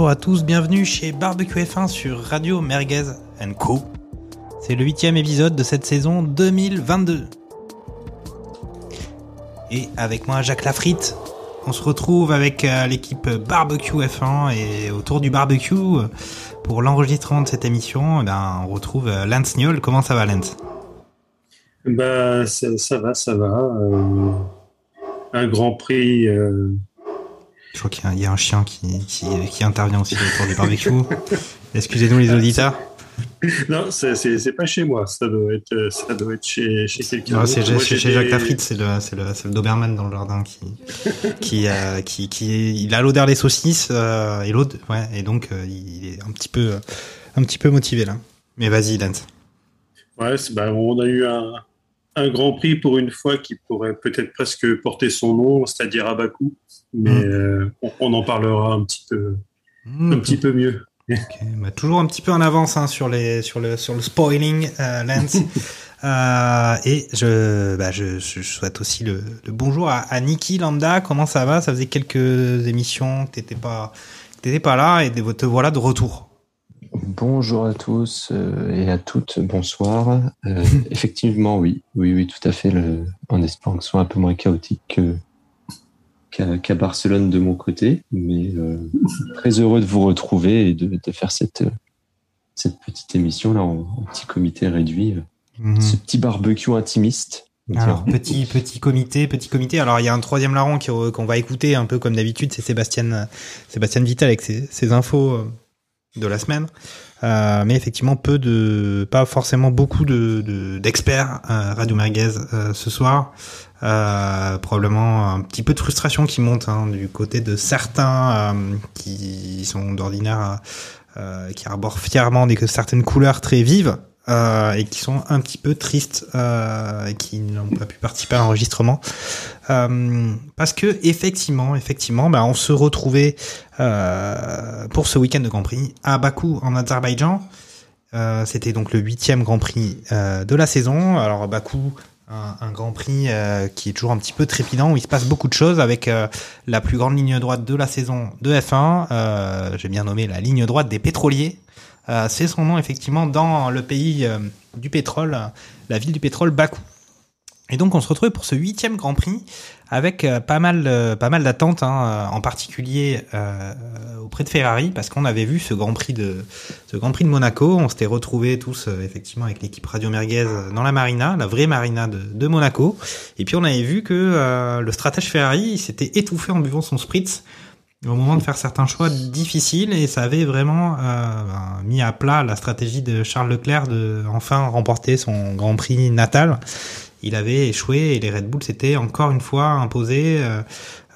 bonjour à tous, bienvenue chez Barbecue F1 sur Radio Merguez Co. C'est le huitième épisode de cette saison 2022. Et avec moi Jacques Lafritte, on se retrouve avec euh, l'équipe Barbecue F1 et autour du barbecue euh, pour l'enregistrement de cette émission, eh ben, on retrouve euh, Lance Niol. Comment ça va Lance? Bah, ça, va, ça va. Un Grand Prix. Je crois qu'il y a- il y, a un chien qui, qui, qui intervient aussi autour du barbecue. Excusez-nous les auditeurs. Non, c'est- pas chez moi. Ça doit être, euh, ça doit être chez, chez quelqu'un. Non, c'est chez, chez Jacques Lafritte, c'est le, Doberman dans le jardin qui, qui, euh, qui, qui est- il a l'odeur des saucisses euh, et l'autre, ouais, et donc euh, il est un petit peu, un petit peu motivé là. Mais vas-y, Lance. Ouais, bah, on a eu un, un Grand Prix pour une fois qui pourrait peut-être presque porter son nom, c'est-à-dire à Bakou. Mais Mm. euh, on, on en parlera un petit peu, Mmh, un petit peu mieux. Bah, toujours un petit peu en avance hein, sur les, sur le, sur le spoiling, euh, Lance. Euh, et je, bah, je, je souhaite aussi le, le bonjour à, à Niki Lambda. Comment ça va? Ça faisait quelques émissions que t'étais pas, que t'étais pas là et te voilà de retour. Bonjour à tous euh, et à toutes, bonsoir. Euh, effectivement, oui, oui, oui, tout à fait, le, en espérant que ce soit un peu moins chaotique que- qu'à Barcelone de mon côté, mais euh, très heureux de vous retrouver et de, de faire cette, cette petite émission là en, en petit comité réduit, Mhm. ce petit barbecue intimiste. Alors, petit, petit comité, petit comité. Alors, il y a un troisième larron qu'on va écouter un peu comme d'habitude, c'est Sébastien, Sébastien Vital avec ses, ses infos de la semaine. Euh, mais effectivement, peu de, pas forcément beaucoup de, de- d'experts euh, Radio Merguez euh, ce soir. Probablement un petit peu de frustration qui monte hein, du côté de certains qui sont d'ordinaire, qui arborent fièrement des certaines couleurs très vives euh, et qui sont un petit peu tristes euh, et qui n'ont pas pu participer à l'enregistrement. Euh, parce que effectivement effectivement bah, on se retrouvait pour ce week-end de Grand Prix à Bakou en Azerbaïdjan. C'était donc le huitième Grand Prix de la saison. Alors Bakou un, Grand Prix qui est toujours un petit peu trépidant où il se passe beaucoup de choses avec la plus grande ligne droite de la saison de F1 euh, j'ai bien nommé la ligne droite des pétroliers c'est son nom effectivement dans le pays euh, du pétrole, euh, la ville du pétrole Bakou. Et donc on se retrouve pour ce huitième Grand Prix avec euh, pas mal, euh, pas mal d'attentes, hein, euh, en particulier euh, auprès de Ferrari, parce qu'on avait vu ce Grand Prix de, ce Grand Prix de Monaco. On s'était retrouvés tous euh, effectivement avec l'équipe Radio Merguez euh, dans la marina, la vraie marina de, Monaco. Et puis on avait vu que euh, le stratège Ferrari s'était étouffé en buvant son spritz au moment de faire certains choix difficiles et ça avait vraiment euh, ben, mis à plat la stratégie de Charles Leclerc de enfin remporter son Grand Prix natal. Il avait échoué et les Red Bull s'étaient encore une fois imposés euh,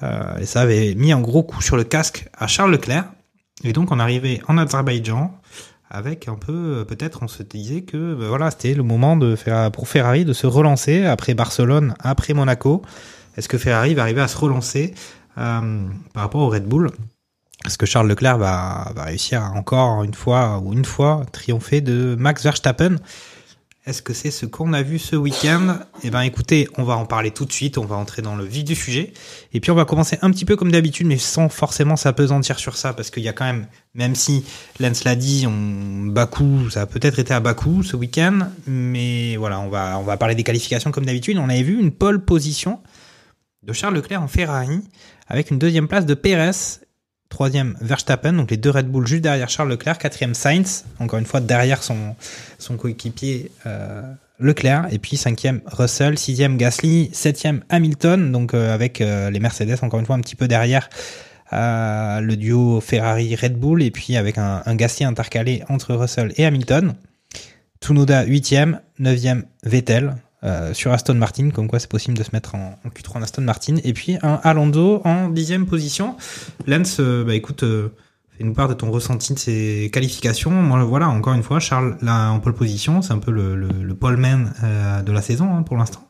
euh, et ça avait mis un gros coup sur le casque à Charles Leclerc. Et donc on arrivait en Azerbaïdjan avec un peu euh, peut-être on se disait que ben, voilà c'était le moment de faire pour Ferrari de se relancer après Barcelone, après Monaco. Est-ce que Ferrari va arriver à se relancer par rapport au Red Bull Est-ce que Charles Leclerc va, réussir encore une fois ou une fois triompher de Max Verstappen? Est-ce que c'est ce qu'on a vu ce week-end? Eh ben, écoutez, on va en parler tout de suite. On va entrer dans le vif du sujet. Et puis, on va commencer un petit peu comme d'habitude, mais sans forcément s'apesantir sur ça, parce qu'il y a quand même, même si Lance l'a dit, on Bakou, ça a peut-être été à Bakou ce week-end, mais voilà, on va on va parler des qualifications comme d'habitude. On avait vu une pole position de Charles Leclerc en Ferrari avec une deuxième place de Perez, troisième Verstappen, donc les deux Red Bull juste derrière Charles Leclerc, quatrième Sainz, encore une fois derrière son, coéquipier euh, Leclerc, et puis cinquième Russell, sixième Gasly, septième Hamilton, donc euh, avec euh, les Mercedes encore une fois un petit peu derrière le duo Ferrari-Red Bull, et puis avec un, un Gasly intercalé entre Russell et Hamilton. Tsunoda 8e, 9e Vettel, euh, sur Aston Martin, comme quoi c'est possible de se mettre en, en, Q3 en Aston Martin. Et puis un Alonso en dixième position. Lens, euh, bah écoute, euh, fais-nous part de ton ressenti de ces qualifications. Moi, voilà, encore une fois, Charles là en pole position, c'est un peu le, le, le poleman de la saison hein, pour l'instant.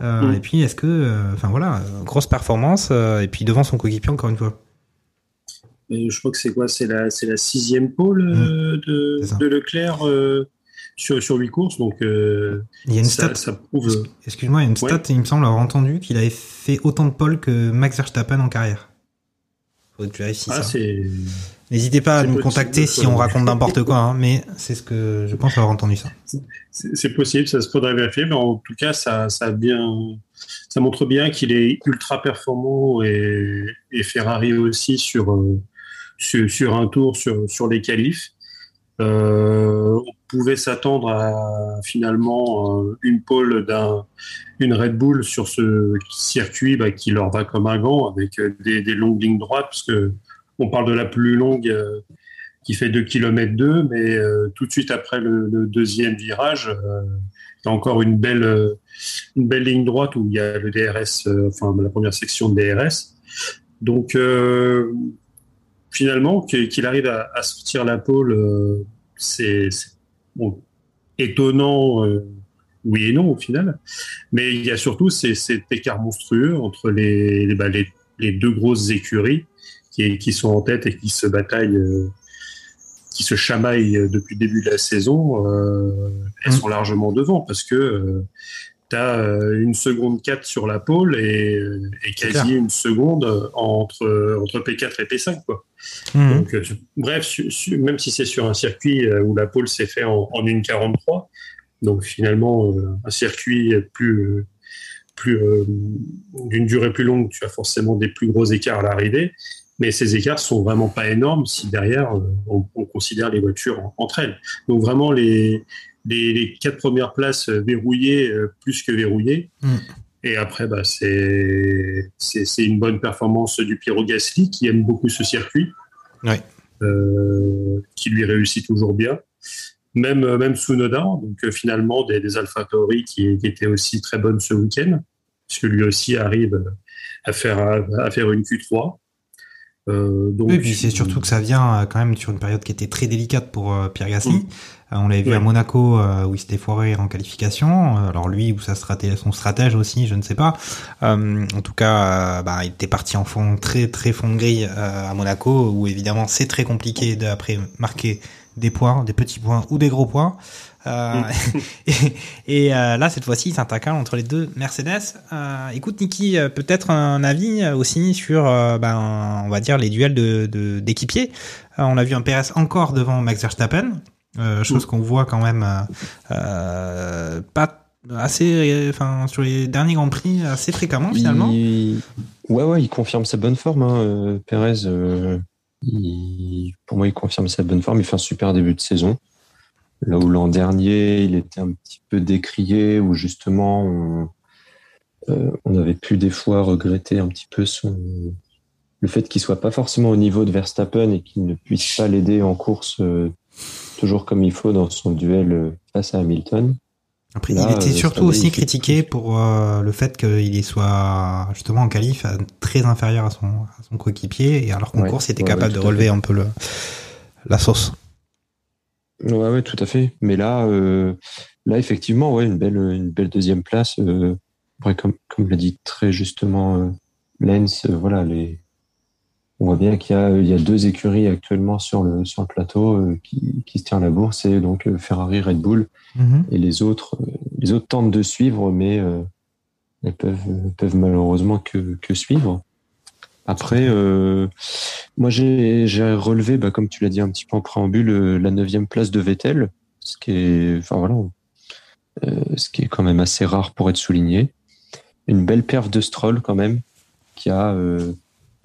Mm. Et puis, est-ce que, enfin voilà, grosse performance, et puis devant son coéquipier encore une fois. Et je crois que c'est quoi? C'est la, la sixième pole mmh. de, de, Leclerc sur, sur 8 courses. Donc, euh, il y a une ça, stat. Ça prouve... Excuse-moi, il y a une stat, ouais. il me semble avoir entendu qu'il avait fait autant de pole que Max Verstappen en carrière. Faudrait que tu vérifies ah, ça. N'hésitez pas à nous contacter si on raconte n'importe quoi, hein, mais c'est ce que je pense avoir entendu ça. C'est possible, ça se faudrait vérifier, mais en tout cas, ça, ça, bien, ça montre bien qu'il est ultra performant et, et Ferrari aussi sur, euh, sur, sur, un tour, sur, sur les qualifs. Euh, on pouvait s'attendre à finalement euh, une pole d'un une Red Bull sur ce circuit bah, qui leur va comme un gant avec euh, des, longues lignes droites parce que on parle de la plus longue euh, qui fait 2 km 2 mais tout de suite après le, deuxième virage il y a encore une belle une belle ligne droite où il y a le DRS enfin la première section de DRS donc finalement, qu'il arrive à, sortir la pole, c'est bon, étonnant, euh, oui et non au final. Mais il y a surtout ces, cet écart monstrueux entre les, les, bah, les, les deux grosses écuries qui, qui, sont en tête et qui se bataillent, euh, qui se chamaillent depuis le début de la saison. Euh, elles mmh. sont largement devant parce que tu as euh, une seconde 4 sur la pole et, et quasi une seconde entre, entre P4 et P5. Quoi. Mmh. Donc, euh, bref, su, su, même si c'est sur un circuit euh, où la pole s'est fait en, en 1,43, donc finalement un circuit plus, plus d'une durée plus longue, tu as forcément des plus gros écarts à l'arrivée. Mais ces écarts sont vraiment pas énormes si derrière on, on considère les voitures entre elles. Donc vraiment les, les, les, quatre premières places verrouillées plus que verrouillées. Mm. Et après, bah, c'est une bonne performance du Piero Gasly qui aime beaucoup ce circuit, ouais. euh, qui lui réussit toujours bien. Même, même Tsunoda, donc euh, finalement des, des Alpha Tauri qui, qui étaient aussi très bonnes ce week-end, puisque lui aussi arrive à faire, à, à faire une Q3. Euh, donc, oui, puis c'est surtout que ça vient euh, quand même sur une période qui était très délicate pour euh, Pierre Gasly. Mmh. Euh, on l'avait vu ouais. à Monaco où il s'était foiré en qualification. Alors lui ou sa straté son stratège aussi, je ne sais pas. en tout cas, bah, il était parti en fond très très fond de grille à Monaco où évidemment c'est très compliqué d'après marquer des points, des petits points ou des gros points. Euh, et, et euh, là, cette fois-ci, c'est un tacle entre les deux Mercedes. Euh, écoute, Niki, euh, peut-être un avis aussi sur, euh, ben, on va dire, les duels de d'équipiers. De, on a vu un PRS encore devant Max Verstappen, chose mmh. qu'on voit quand même pas assez, enfin, sur les derniers Grands Prix, assez fréquemment finalement. Il... Ouais, ouais, il confirme sa bonne forme, hein, Perez. Il... Pour moi, il confirme sa bonne forme. Il fait un super début de saison. Là où l'an dernier, il était un petit peu décrié, où justement, on, euh, on avait pu des fois regretter un petit peu son, le fait qu'il soit pas forcément au niveau de Verstappen et qu'il ne puisse pas l'aider en course euh, toujours comme il faut dans son duel euh, face à Hamilton. Après, Là, il était surtout aussi critiqué pour euh, le fait qu'il soit justement en qualif très inférieur à son, à son coéquipier et alors qu'en ouais, course, il était ouais, capable de relever un peu le, la sauce. Ouais, ouais, tout à fait. Mais là, euh, là, effectivement, ouais, une belle, une belle deuxième place. Euh, comme, comme l'a dit très justement euh, Lens, euh, voilà, les, on voit bien qu'il y a, il y a deux écuries actuellement sur le, sur le plateau euh, qui, qui se tient la bourse, c'est donc euh, Ferrari, Red Bull, mm -hmm. et les autres, les autres tentent de suivre, mais elles peuvent, peuvent malheureusement que, que suivre. Après, euh, moi j'ai relevé, bah, comme tu l'as dit un petit peu en préambule, euh, la neuvième place de Vettel, ce qui est, enfin voilà, euh, ce qui est quand même assez rare pour être souligné. Une belle perf de Stroll quand même, qui a, euh,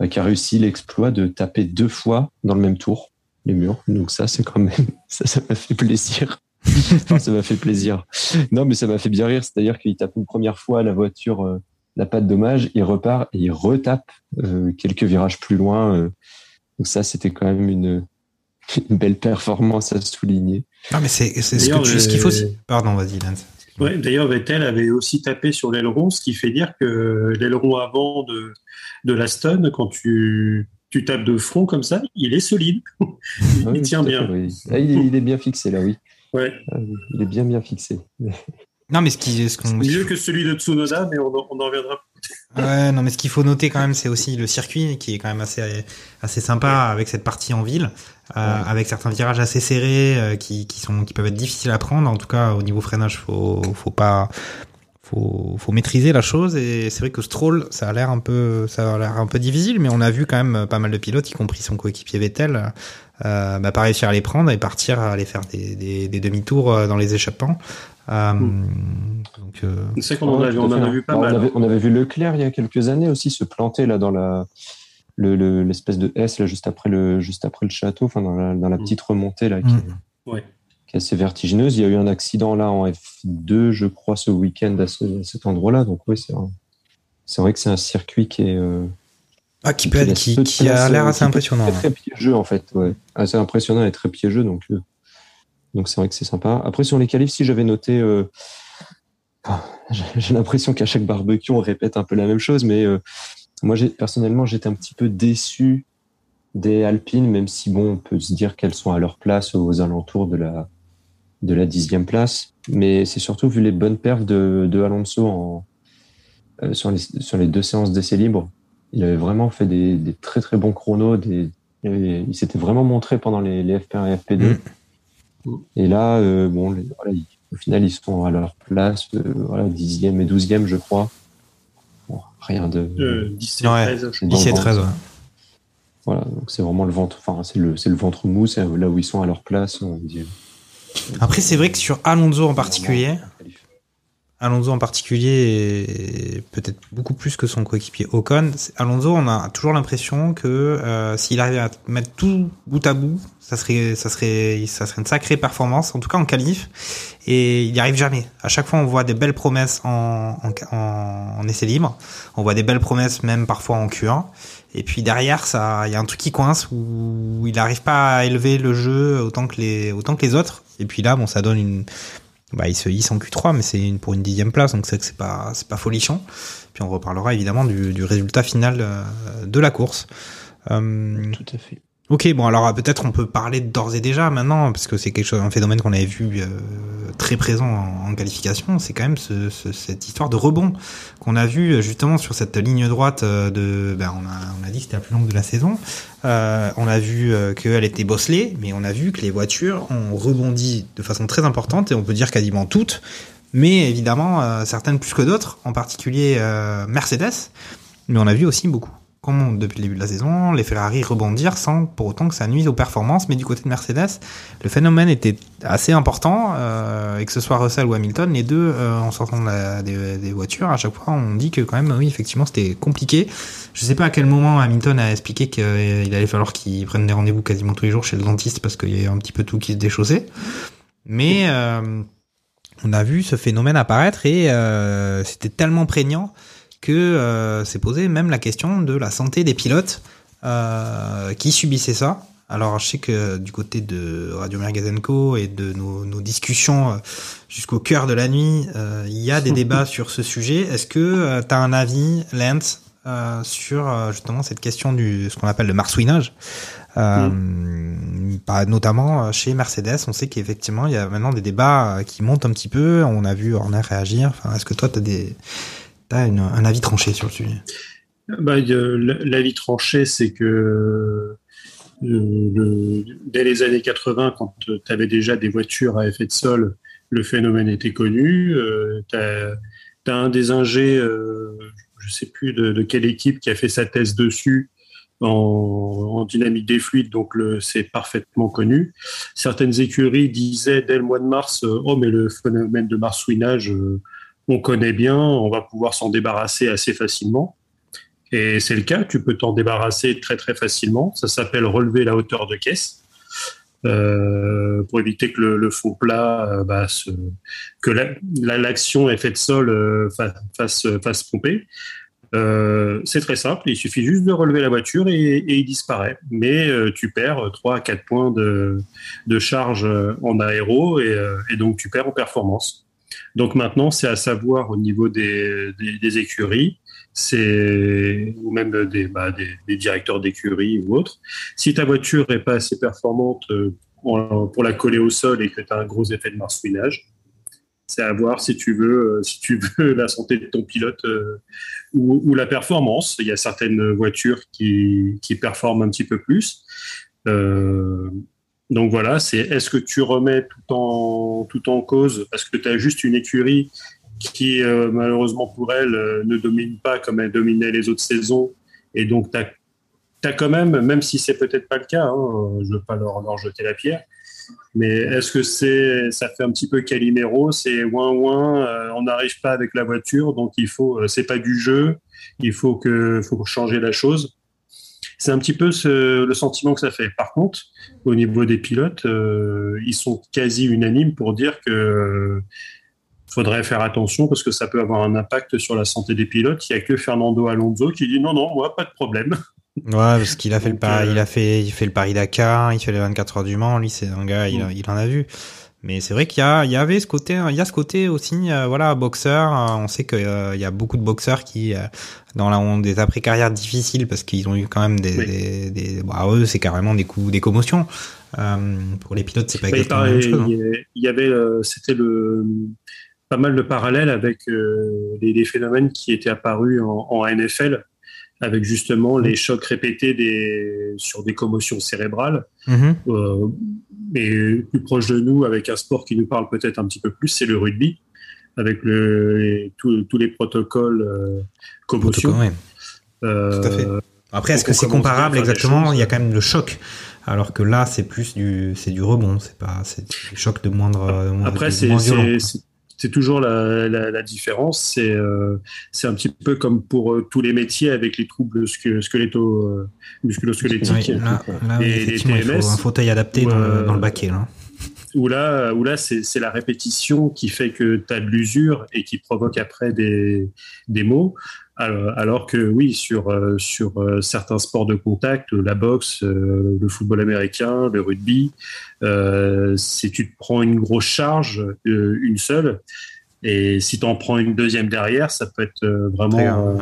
qui a réussi l'exploit de taper deux fois dans le même tour les murs. Donc ça, c'est quand même, ça, ça m'a fait plaisir. enfin, ça m'a fait plaisir. Non, mais ça m'a fait bien rire. C'est-à-dire qu'il tape une première fois la voiture euh, n'a pas de dommage, il repart et il retape euh, quelques virages plus loin. Euh. Donc ça, c'était quand même une, une belle performance à souligner. Non, mais c'est c'est ce ce qu'il faut aussi. euh, Pardon, vas-y, Lance. Ouais, D'ailleurs, Vettel avait aussi tapé sur l'aileron, ce qui fait dire que l'aileron avant de, de l'Aston, quand tu, tu tapes de front comme ça, il est solide. il, Ah oui, tient bien. fait, oui. Ah, il, est, il est bien fixé là, oui. Ouais. Ah oui, Il est bien bien fixé. Non, mais ce qui, ce qu'on, Mieux que celui de Tsunoda, mais on en, on en reviendra. Ouais, non, mais ce qu'il faut noter quand même, c'est aussi le circuit qui est quand même assez, assez sympa avec cette partie en ville, euh, avec certains virages assez serrés euh, qui, qui sont, qui peuvent être difficiles à prendre. En tout cas, au niveau freinage, faut, faut pas, faut, faut maîtriser la chose. Et c'est vrai que Stroll, ça a l'air un peu, ça a l'air un peu difficile, mais on a vu quand même pas mal de pilotes, y compris son coéquipier Vettel, euh, bah, pas réussir à les prendre et partir à aller faire des, des, des demi-tours euh, dans les échappements. Euh, donc, euh, C'est qu'on en, Ouais, a, vu- tout à on en fait. a vu pas Bah, mal. On avait, on avait vu Leclerc il y a quelques années aussi se planter là dans la le- le- l'espèce de S là juste après le juste après le château, enfin dans la, dans la Mm. petite remontée là qui, Mm. Ouais. qui est assez vertigineuse. Il y a eu un accident là en F2, je crois, ce week-end à, ce- à cet endroit-là. Donc oui, c'est vrai que c'est un circuit qui est euh, ah, qui a l'air assez impressionnant. être Très piégeux en fait, ouais. Assez impressionnant et très piégeux. Donc euh, donc c'est vrai que c'est sympa. Après sur les qualifs, si j'avais noté. euh, j'ai l'impression qu'à chaque barbecue, on répète un peu la même chose, mais euh, moi, personnellement, j'étais un petit peu déçu des Alpines, même si bon, on peut se dire qu'elles sont à leur place aux alentours de la de la dixième place. Mais c'est surtout vu les bonnes perfs de, Alonso en, euh, sur, les, deux séances d'essai libre. Il avait vraiment fait des, très très bons chronos. Il s'était vraiment montré pendant les, les FP1 et FP2. Mm. Et là, euh, bon, les- voilà, ils- au final, ils sont à leur place, euh, voilà, dixième et douzième, je crois. Bon, rien de. Euh, 17, Ouais. 13, je Dans le 10 et ventre. 13, ouais. Voilà, donc c'est vraiment le ventre, enfin, c'est le, c'est le ventre mou, c'est là où ils sont à leur place. On dit, Après, c'est vrai que sur Alonso en particulier, Vraiment, Alonso en particulier, peut-être beaucoup plus que son coéquipier Ocon, Alonso, on a toujours l'impression que euh, s'il arrivait à mettre tout bout à bout, ça serait, ça serait, ça serait une sacrée performance, en tout cas en qualif. Et il n'y arrive jamais. À chaque fois, on voit des belles promesses en, en, en, en essai libre. On voit des belles promesses même parfois en Q1. Et puis derrière, ça, il y a un truc qui coince où il n'arrive pas à élever le jeu autant que les, autant que les autres. Et puis là, bon, ça donne une, bah, il se hisse en Q3, mais c'est une, pour une dixième place, donc c'est que c'est pas, c'est pas folichon. Puis on reparlera évidemment du, du résultat final euh, de la course. Euh, Tout à fait. Ok, bon alors euh, peut-être on peut parler d'ores et déjà maintenant, parce que c'est quelque chose, un phénomène qu'on avait vu euh, très présent en, qualification, c'est quand même ce, ce- cette histoire de rebond qu'on a vu euh, justement sur cette ligne droite euh, de, ben on a, dit que c'était la plus longue de la saison, Euh, on a vu qu'elle était bosselée, mais on a vu que les voitures ont rebondi de façon très importante et on peut dire quasiment toutes, mais évidemment certaines plus que d'autres, en particulier Mercedes, mais on a vu aussi beaucoup comme depuis le début de la saison, les Ferrari rebondir sans pour autant que ça nuise aux performances. Mais du côté de Mercedes, le phénomène était assez important. Euh, et que ce soit Russell ou Hamilton, les deux, euh, en sortant de des, des voitures, à chaque fois, on dit que quand même, oui, effectivement, c'était compliqué. Je sais pas à quel moment Hamilton a expliqué qu'il allait falloir qu'il prenne des rendez-vous quasiment tous les jours chez le dentiste parce qu'il y a un petit peu tout qui se déchaussait. Mais euh, on a vu ce phénomène apparaître et euh, c'était tellement prégnant que euh, s'est posé même la question de la santé des pilotes euh, qui subissaient ça. Alors je sais que du côté de Radio Mergazenco et de nos, nos discussions euh, jusqu'au cœur de la nuit, euh, il y a des débats sur ce sujet. Est-ce que tu as un avis, Lance, euh, sur euh, justement cette question du ce qu'on appelle le marsouinage euh, pas- notamment chez Mercedes, on sait qu'effectivement il y a maintenant des débats qui montent un petit peu. On a vu Horner réagir. Enfin, est-ce que toi, tu as des, Un avis tranché sur le sujet. Bah, L'avis tranché, c'est que euh, dès les années 80, quand tu avais déjà des voitures à effet de sol, le phénomène était connu. Euh, tu as, un des ingés, euh, je sais plus de, quelle équipe, qui a fait sa thèse dessus en, dynamique des fluides, donc c'est parfaitement connu. Certaines écuries disaient dès le mois de mars, euh, oh mais le phénomène de marsouinage, on connaît bien, on va pouvoir s'en débarrasser assez facilement. Et c'est le cas, tu peux t'en débarrasser très très facilement. Ça s'appelle relever la hauteur de caisse euh, pour éviter que le, le faux plat, euh, bah, que la- la- l'action effet de sol euh, fa- fasse, fasse pomper. Euh, c'est très simple, il suffit juste de relever la voiture et, il disparaît. Mais euh, tu perds 3 à 4 points de, de charge en aéro et, donc tu perds en performance. Donc maintenant, c'est à savoir au niveau des, écuries, c'est ou même des, bah, directeurs d'écurie ou autres. Si ta voiture est pas assez performante euh, pour la coller au sol et que tu as un gros effet de marsouinage, c'est à voir si tu veux, euh, si tu veux la santé de ton pilote euh, ou, la performance. Il y a certaines voitures qui, qui performent un petit peu plus. Donc voilà, c'est est-ce que tu remets tout en, tout en cause parce que tu as juste une écurie qui, euh, malheureusement pour elle, euh, ne domine pas comme elle dominait les autres saisons. Et donc, tu as, quand même, même si c'est peut-être pas le cas, hein, je veux pas leur, leur jeter la pierre, mais est-ce que c'est, ça fait un petit peu Calimero, c'est ouin ouin, euh, on n'arrive pas avec la voiture, donc il faut, euh, c'est pas du jeu, il faut que, faut changer la chose. C'est un petit peu ce, le sentiment que ça fait. Par contre, au niveau des pilotes, euh, ils sont quasi unanimes pour dire que faudrait faire attention parce que ça peut avoir un impact sur la santé des pilotes. Il n'y a que Fernando Alonso qui dit non, non, moi, pas de problème. Ouais, parce qu'il a fait Donc, le Paris, euh... il a fait, il fait le Paris Dakar, il fait les 24 heures du Mans. Lui, c'est un gars, il, il en a vu. Mais c'est vrai qu'il y y avait ce côté, il y a ce côté aussi, euh, voilà, boxeur. Euh, on sait qu'il euh, y a beaucoup de boxeurs qui, euh, dans la, ont des après carrières difficiles parce qu'ils ont eu quand même des, oui. des, des bah, eux, c'est carrément des coups, des commotions. pour les pilotes, c'est pas exactement la même chose. Hein. Il y avait, c'était le pas mal de parallèles avec euh, les, les, phénomènes qui étaient apparus en, en NFL, avec justement les chocs répétés des, sur des commotions cérébrales. Mm -hmm. euh, mais plus proche de nous, avec un sport qui nous parle peut-être un petit peu plus, c'est le rugby, avec le, les, tous, tous les protocoles euh, commotion. Ouais. Euh, Tout à fait. Après, est-ce que c'est comparable exactement Il y a quand même le choc alors que là c'est plus du c'est du rebond c'est pas c'est du choc de moindre, de moindre après c'est c'est toujours la, la, la différence. C'est euh, c'est un petit peu comme pour euh, tous les métiers avec les troubles squeletto euh, musculosquelettiques oui, là, là, et les TMS. Il faut un fauteuil adapté dans, le, dans le baquet. Là où là, où là c'est la répétition qui fait que tu as de l'usure et qui provoque après des, des maux. Alors, alors que oui, sur, euh, sur euh, certains sports de contact, la boxe, euh, le football américain, le rugby, euh, si tu te prends une grosse charge, euh, une seule, et si tu en prends une deuxième derrière, ça peut être vraiment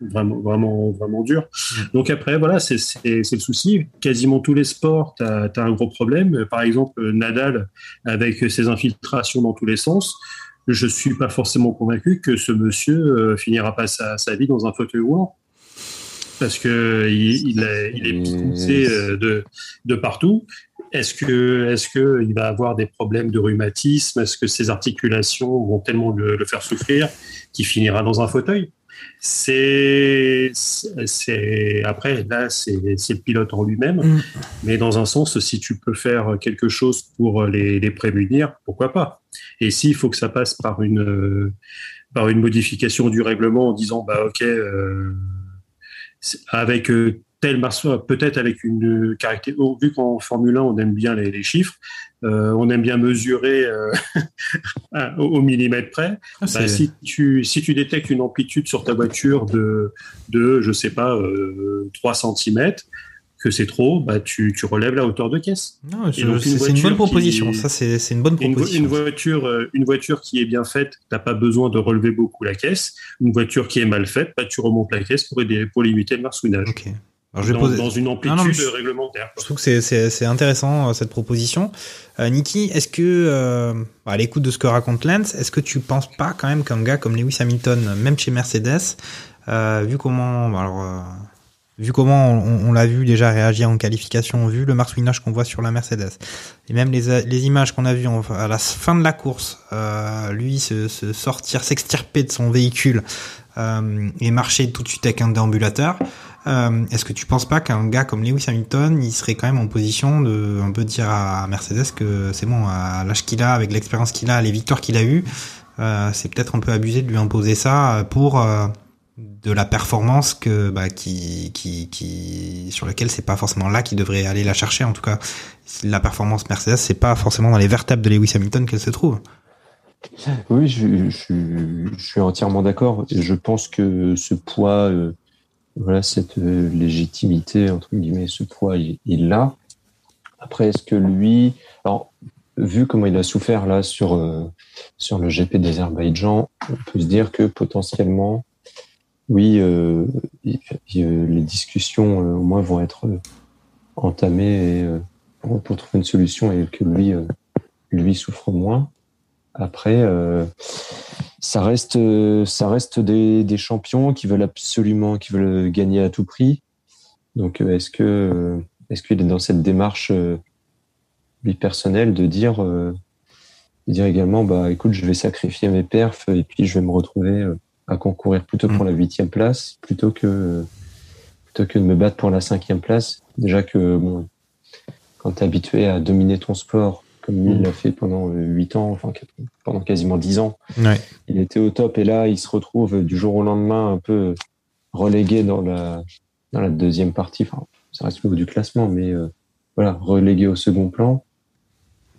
vraiment vraiment vraiment dur. Donc après voilà, c'est le souci. Quasiment tous les sports, tu as, as, un gros problème. Par exemple, Nadal avec ses infiltrations dans tous les sens. Je suis pas forcément convaincu que ce monsieur euh, finira pas sa, vie dans un fauteuil roulant. Parce que il, est, est poussé euh, de, partout. Est-ce que, il va avoir des problèmes de rhumatisme? Est-ce que ses articulations vont tellement le, le faire souffrir qu'il finira dans un fauteuil? C'est c'est après là c'est le pilote en lui-même mm. mais dans un sens si tu peux faire quelque chose pour les, les prémunir pourquoi pas? Et s'il faut que ça passe par une par une modification du règlement en disant bah ok euh, avec tel marceau, peut-être avec une caractéristique. Oh, vu qu'en Formule 1, on aime bien les, les chiffres, euh, on aime bien mesurer euh, au, au, millimètre près. Ah, bah, si, tu, si tu détectes une amplitude sur ta voiture de, de je sais pas, euh, 3 cm, que c'est trop, bah tu, tu relèves la hauteur de caisse. C'est une, une bonne proposition. Qui, ça, c'est une bonne proposition. Une, une, voiture, euh, une voiture qui est bien faite, t'as pas besoin de relever beaucoup la caisse. Une voiture qui est mal faite, bah, tu remontes la caisse pour aider, pour limiter le marsouinage. Okay. Alors, je vais dans, poser... dans une amplitude non, non, je... réglementaire. Je trouve que c'est intéressant cette proposition. Euh, Niki, est-ce que, euh, à l'écoute de ce que raconte Lance, est-ce que tu penses pas quand même qu'un gars comme Lewis Hamilton, même chez Mercedes, euh, vu comment, alors, euh, vu comment on, on l'a vu déjà réagir en qualification, vu le marsouinage qu'on voit sur la Mercedes, et même les, les images qu'on a vues à la fin de la course, euh, lui se, se sortir, s'extirper de son véhicule et marcher tout de suite avec un déambulateur. Euh, Est-ce que tu penses pas qu'un gars comme Lewis Hamilton, il serait quand même en position de un peu dire à Mercedes que c'est bon, à l'âge qu'il a, avec l'expérience qu'il a, les victoires qu'il a eues, euh, c'est peut-être un peu abusé de lui imposer ça pour euh, de la performance que bah, qui, qui, qui sur laquelle c'est pas forcément là qu'il devrait aller la chercher. En tout cas, la performance Mercedes, c'est pas forcément dans les vertèbres de Lewis Hamilton qu'elle se trouve. Oui, je, je- je suis entièrement d'accord. Je pense que ce poids, euh, voilà, cette euh, légitimité, entre guillemets, ce poids, il, l'a. Après, est-ce que lui, alors, vu comment il a souffert là sur, euh, sur le GP d'Azerbaïdjan, on peut se dire que potentiellement, oui, euh, les discussions au moins vont être entamées pour, pour trouver une solution et que lui, lui souffre moins. Après, euh, ça reste, ça reste des, des champions qui veulent absolument, qui veulent gagner à tout prix. Donc, euh, est-ce que, euh, est-ce qu'il est dans cette démarche lui personnelle de dire, euh, de dire également, bah, écoute, je vais sacrifier mes perfs et puis je vais me retrouver à concourir plutôt pour la huitième place plutôt que, plutôt que de me battre pour la cinquième place. Déjà que, bon, quand t'es habitué à dominer ton sport comme lui il l'a fait pendant euh, huit ans, enfin pendant quasiment dix ans, Ouais. il était au top et là il se retrouve euh, du jour au lendemain un peu relégué dans la dans la deuxième partie. Enfin, ça reste haut du classement, mais euh, voilà, relégué au second plan.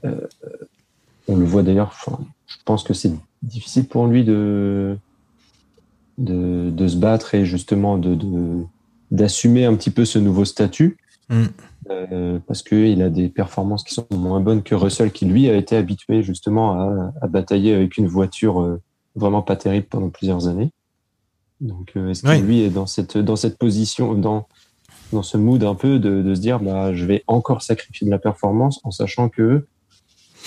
Euh, on le voit d'ailleurs. Enfin, je pense que c'est difficile pour lui de de, de se battre et justement de de- d'assumer un petit peu ce nouveau statut. Mm. Euh, parce qu'il a des performances qui sont moins bonnes que Russell, qui lui a été habitué justement à, à batailler avec une voiture euh, vraiment pas terrible pendant plusieurs années. Donc, euh, est-ce que Oui. lui est dans cette, dans cette position, dans, dans ce mood un peu de, de se dire, bah, je vais encore sacrifier de la performance en sachant que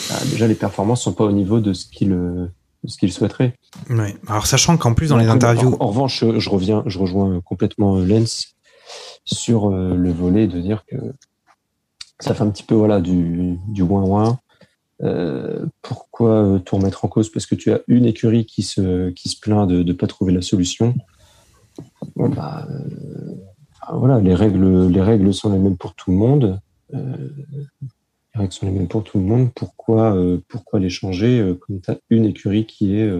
bah, déjà les performances sont pas au niveau de ce qu'il ce qu'il souhaiterait. Ouais. Alors sachant qu'en plus dans les interviews, En, en revanche, je, je reviens, je rejoins complètement Lens sur euh, le volet de dire que ça fait un petit peu du du ouin. Euh, pourquoi euh, tout remettre en cause? Parce que tu as une écurie qui se plaint de ne pas trouver la solution. Bah euh, enfin, voilà, les règles les règles sont les mêmes pour tout le monde. Les règles sont les mêmes pour tout le monde. Pourquoi pourquoi les changer comme tu as une écurie qui est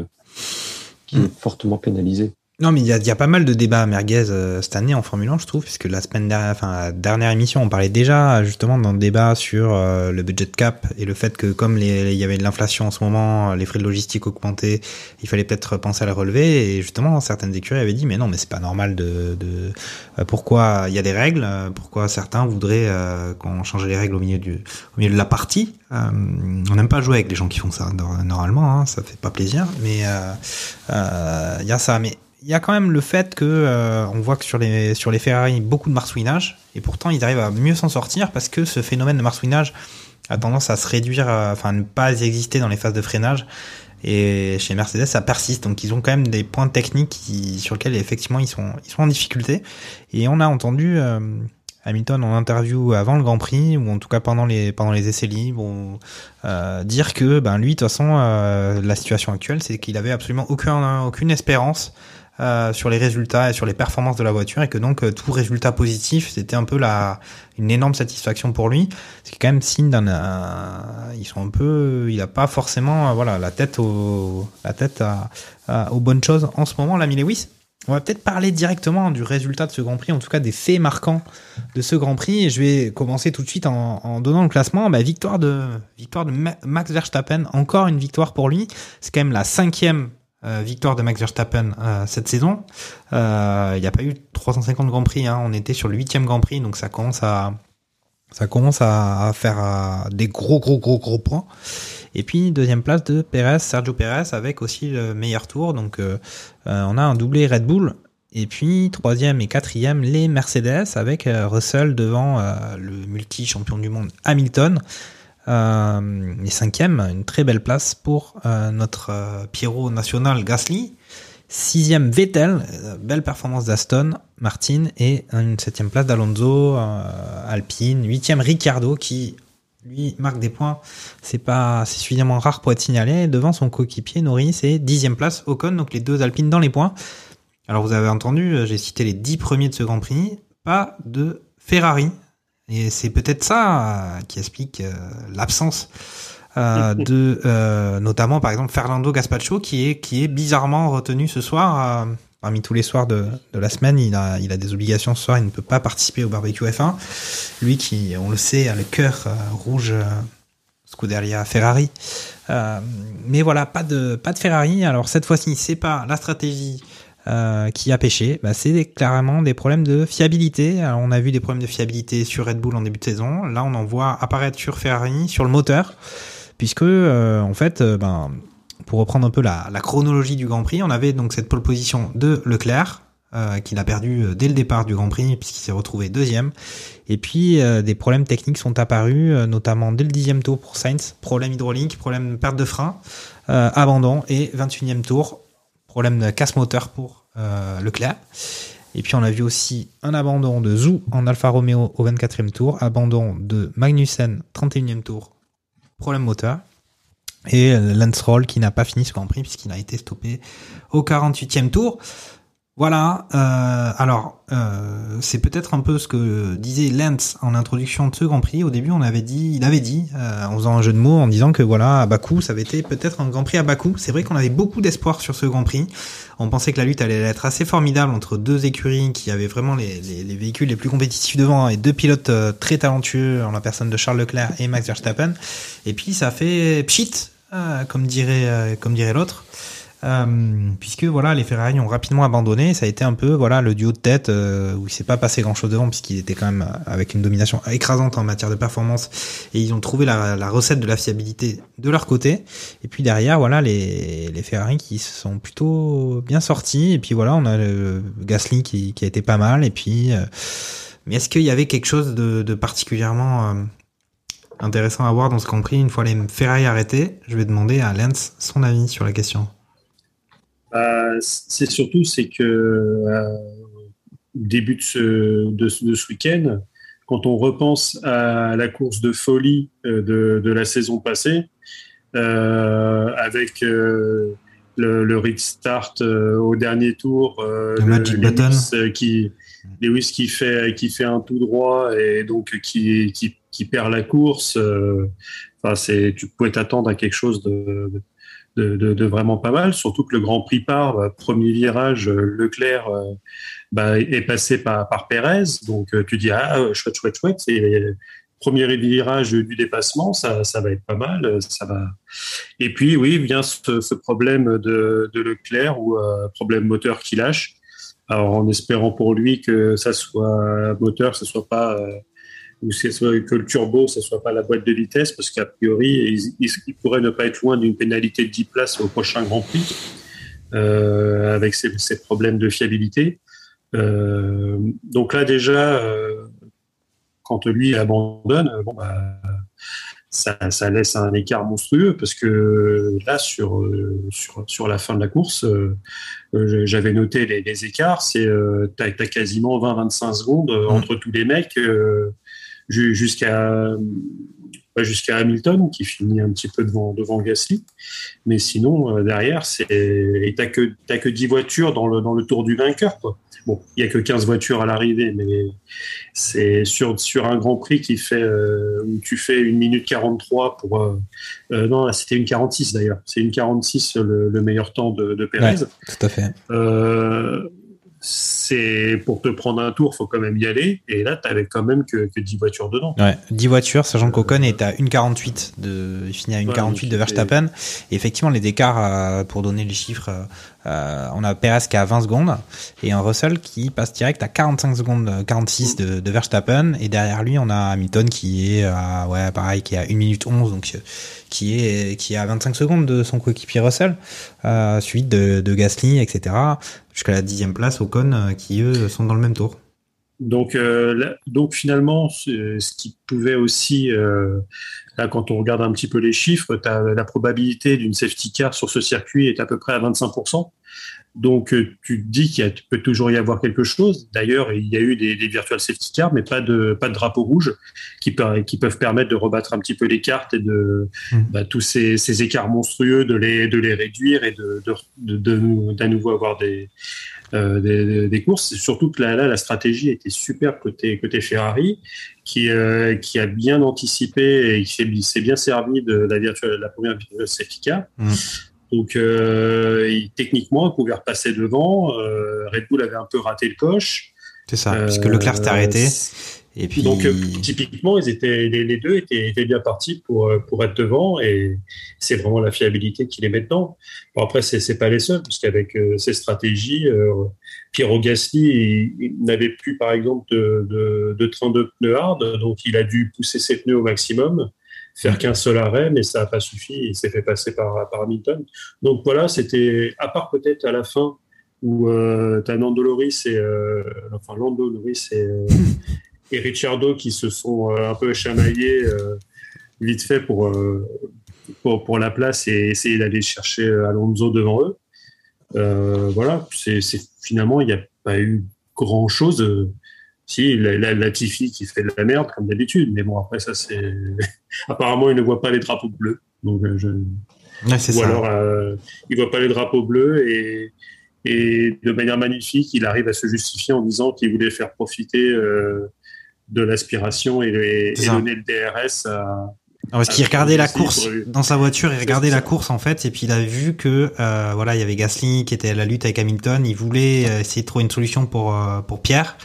fortement pénalisée? Non, mais il y a, y a pas mal de débats merguez euh, cette année en Formule 1, je trouve, puisque la semaine dernière, enfin, la dernière émission, on parlait déjà justement d'un débat sur euh, le budget cap et le fait que comme il y avait de l'inflation en ce moment, les frais de logistique augmentaient, il fallait peut-être penser à le relever. Et justement, certaines écuries avaient dit, mais non, mais c'est pas normal de, de euh, pourquoi il y a des règles, euh, pourquoi certains voudraient euh, qu'on change les règles au milieu du, au milieu de la partie. Euh, on n'aime pas jouer avec les gens qui font ça normalement, hein, ça fait pas plaisir, mais il y a ça. Mais il y a quand même le fait que euh, on voit que sur les sur les Ferrari beaucoup de marsouinage et pourtant ils arrivent à mieux s'en sortir parce que ce phénomène de marsouinage a tendance à se réduire, enfin à ne pas exister dans les phases de freinage. Et chez Mercedes, ça persiste. Donc, ils ont quand même des points techniques qui, sur lesquels effectivement ils sont ils sont en difficulté. Et on a entendu euh, Hamilton en interview avant le Grand Prix ou en tout cas pendant les pendant les essais libres euh, dire que ben lui de toute façon euh, la situation actuelle c'est qu'il avait absolument aucun aucune espérance euh, sur les résultats et sur les performances de la voiture et que donc euh, tout résultat positif c'était un peu la une énorme satisfaction pour lui c'est quand même signe d'un euh, ils sont un peu il a pas forcément voilà la tête au la tête à, aux bonnes choses en ce moment l'ami Lewis on va peut-être parler directement du résultat de ce Grand Prix, en tout cas des faits marquants de ce Grand Prix. Et je vais commencer tout de suite en, en donnant le classement. Bah, victoire de victoire de Ma- Max Verstappen, encore une victoire pour lui. C'est quand même la cinquième euh, victoire de Max Verstappen euh, cette saison. Euh, Il n'y a pas eu 350 Grands Prix. Hein. On était sur le huitième Grand Prix, donc ça commence à ça commence à, faire des gros gros gros gros points. Et puis deuxième place de Perez, Sergio Perez avec aussi le meilleur tour. Donc on a un doublé Red Bull. Et puis troisième et quatrième les Mercedes avec Russell devant le multi-champion du monde Hamilton. Euh, et cinquième, une très belle place pour euh, notre euh, Pierrot national Gasly. Sixième Vettel, belle performance d'Aston Martin et une septième place d'Alonso, Alpine. Huitième Ricciardo qui lui marque des points. C'est pas suffisamment rare pour être signalé devant son coéquipier Norris et dixième place Ocon. Donc les deux Alpines dans les points. Alors vous avez entendu, j'ai cité les dix premiers de ce Grand Prix, pas de Ferrari. Et c'est peut-être ça euh, qui explique euh, l'absence euh, de, euh, notamment par exemple Fernando Gaspacho qui est qui est bizarrement retenu ce soir. euh, parmi tous les soirs de, de la semaine, il a il a des obligations ce soir, il ne peut pas participer au barbecue F1. Lui qui, on le sait, a le cœur rouge. Scuderia Ferrari. Mais voilà, pas de pas de Ferrari. Alors cette fois-ci, c'est pas la stratégie euh, qui a pêché, bah, c'est clairement des problèmes de fiabilité. Alors, on a vu des problèmes de fiabilité sur Red Bull en début de saison. Là, on en voit apparaître sur Ferrari, sur le moteur, puisque euh, en fait, euh, ben, pour reprendre un peu la, chronologie du Grand Prix, on avait donc cette pole position de Leclerc. Euh, qu'il a perdu dès le départ du Grand Prix puisqu'il s'est retrouvé deuxième. Et puis des problèmes techniques sont apparus, notamment dès le dixième tour pour Sainz, problème hydraulique, problème perte de frein, abandon et 21e tour, problème de casse moteur pour euh, Leclerc. Et puis on a vu aussi un abandon de Zou en Alfa Romeo au 24e tour, abandon de Magnussen 31e tour, problème moteur. Et Lance Roll qui n'a pas fini ce Grand Prix puisqu'il a été stoppé au 48e tour. Voilà, euh, alors euh, c'est peut-être un peu ce que disait Lance en introduction de ce Grand Prix. Au début, on avait dit, il avait dit, euh, en faisant un jeu de mots, en disant que voilà, à Bakou, ça avait été peut-être un Grand Prix à Bakou. C'est vrai qu'on avait beaucoup d'espoir sur ce Grand Prix. On pensait que la lutte allait être assez formidable entre deux écuries qui avaient vraiment les, les, les véhicules les plus compétitifs devant et deux pilotes euh, très talentueux en la personne de Charles Leclerc et Max Verstappen. Et puis ça fait pchit, comme dirait comme dirait l'autre. Euh, puisque voilà les Ferrari ont rapidement abandonné ça a été un peu voilà le duo de tête euh, où il s'est pas passé grand chose devant puisqu'il était quand même avec une domination écrasante en matière de performance et ils ont trouvé la, recette de la fiabilité de leur côté. Et puis derrière voilà les, Ferrari qui sont plutôt bien sortis et puis voilà on a le Gasly qui, a été pas mal et puis euh, mais est-ce qu'il y avait quelque chose de, particulièrement euh, intéressant à voir dans ce Grand Prix une fois les Ferrari arrêtés? Je vais demander à Lance son avis sur la question euh, c'est surtout c'est que euh, début de ce, de, de ce week-end, quand on repense à la course de folie euh, de, de la saison passée, avec le, le restart au dernier tour, le, le Magic Lewis, Button. qui Lewis qui fait qui fait un tout droit et donc qui qui, qui perd la course. Enfin, c'est tu pouvais t'attendre à quelque chose de, de de, de, vraiment pas mal, surtout que le Grand Prix part, bah, premier virage, Leclerc euh, bah, est passé par, par Pérez, donc euh, tu dis ah chouette chouette chouette, c'est premier virage du dépassement, ça, ça va être pas mal, ça va. Et puis oui vient ce, ce problème de, de Leclerc ou euh, problème moteur qui lâche. Alors en espérant pour lui que ça soit moteur, que ce soit pas euh, ou que le turbo, ce soit pas la boîte de vitesse, parce qu'a priori, il, il, pourrait ne pas être loin d'une pénalité de 10 places au prochain Grand Prix, euh, avec ces, ces, problèmes de fiabilité. Euh, donc là, déjà, euh, quand lui abandonne, bon, bah, ça, ça, laisse un écart monstrueux, parce que là, sur, sur, sur la fin de la course, j'avais noté les, les écarts, c'est tu as, quasiment 20-25 secondes mmh. entre tous les mecs jusqu'à jusqu'à Hamilton qui finit un petit peu devant devant Gasly. Mais sinon euh, derrière c'est et t'as que que 10 voitures dans le dans le tour du vainqueur quoi. Bon il y a que 15 voitures à l'arrivée mais c'est sur sur un Grand Prix qui fait euh, où tu fais une minute 43 pour euh, euh non c'était une 46 d'ailleurs. C'est une 46 le, le, meilleur temps de, de Perez. Ouais, tout à fait. Euh, c'est pour te prendre un tour, faut quand même y aller. Et là, tu avais quand même que, que 10 voitures dedans. Ouais, 10 voitures, sachant qu'Ocon est à 1,48 de, il finit à 1,48 ouais, de Verstappen. Et effectivement, les écarts, euh, pour donner les chiffres, euh, on a Perez qui à 20 secondes et un Russell qui passe direct à 45 secondes, 46 de, de Verstappen. Et derrière lui, on a Hamilton qui est à, ouais, pareil, qui est à 1 minute 11, donc, qui est, qui est à 25 secondes de son coéquipier Russell, euh, suite de, de Gasly, etc. Jusqu'à la dixième place, Ocon, euh, qui eux sont dans le même tour. Donc, euh, là, donc finalement, ce, qui pouvait aussi, euh, là, quand on regarde un petit peu les chiffres, as, la probabilité d'une safety car sur ce circuit est à peu près à 25%. Donc, tu te dis qu'il peut toujours y avoir quelque chose. D'ailleurs, il y a eu des, des virtual safety cars, mais pas de, pas de drapeau rouge qui, qui peuvent permettre de rebattre un petit peu les cartes et de mmh. bah, tous ces, ces, écarts monstrueux, de les, de les réduire et de, de, de, de, d'à nouveau avoir des, euh, des, des, courses. Surtout que là, là, la stratégie était super côté, côté Ferrari, qui, euh, qui a bien anticipé et qui s'est bien servi de la, virtual, la première safety car. Mmh. Donc, euh, il, techniquement, il pouvait repasser devant. Red Bull avait un peu raté le coche. C'est ça, puisque Leclerc s'est arrêté. Et puis, Donc, euh, typiquement, ils étaient, les, deux étaient, étaient bien partis pour, euh, pour être devant et c'est vraiment la fiabilité qui les met dedans. Bon, après, c'est c'est pas les seuls, parce qu'avec euh, ces stratégies, euh, Piero Gasly il, il n'avait plus, par exemple, de, de, de train de pneus hard, donc il a dû pousser ses pneus au maximum, faire qu'un seul arrêt, mais ça n'a pas suffi, il s'est fait passer par, par Hamilton. Donc voilà, c'était, à part peut-être à la fin, où euh, tu as Nando Loris et, euh, enfin, Lando Loris et, euh, et Ricciardo qui se sont euh, un peu chamaillés euh, vite fait pour, euh, pour, pour la place et essayer d'aller chercher Alonso devant eux. Euh, voilà, c'est finalement, il n'y a pas eu grand chose. Si, la, la, Latifi qui fait de la merde, comme d'habitude, mais bon, après, ça, c'est. Apparemment, il ne voit pas les drapeaux bleus. Donc, je... Ou ça. alors, euh, il voit pas les drapeaux bleus et, et de manière magnifique, il arrive à se justifier en disant qu'il voulait faire profiter euh, de l'aspiration et, et donner le DRS à. Non, parce qu'il Ah, regardait la course pour dans sa voiture, il regardait la course en fait, et puis il a vu que euh, voilà, il y avait Gasly qui était à la lutte avec Hamilton. Il voulait euh, essayer de trouver une solution pour euh, pour Pierre.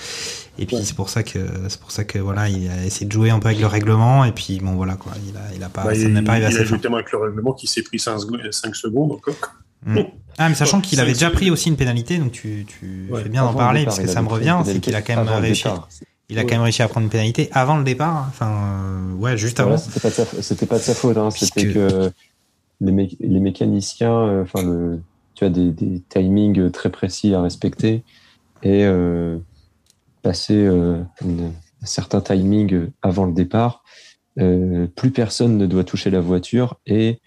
Et puis Ouais. c'est pour ça que c'est pour ça que voilà, il a essayé de jouer un peu avec le règlement. Et puis bon voilà quoi, il a il a pas Bah, ça il, n'est pas arrivé à il a joué tellement avec le règlement qu'il s'est pris 5, secondes encore. Ah mais sachant qu'il avait déjà pris aussi une pénalité, donc tu tu Ouais. fais bien d'en parler départ, parce que ça me revient, c'est qu'il a quand même réussi. départ. Il a quand même réussi à prendre une pénalité avant le départ. Enfin euh, ouais, juste avant. C'était pas de sa, c'était pas de sa faute. Hein. C'était Puisque- que les, mé- les mécaniciens, euh, enfin le, tu as des, des timings très précis à respecter et euh, passer une- un certain timing avant le départ, plus personne ne doit toucher la voiture et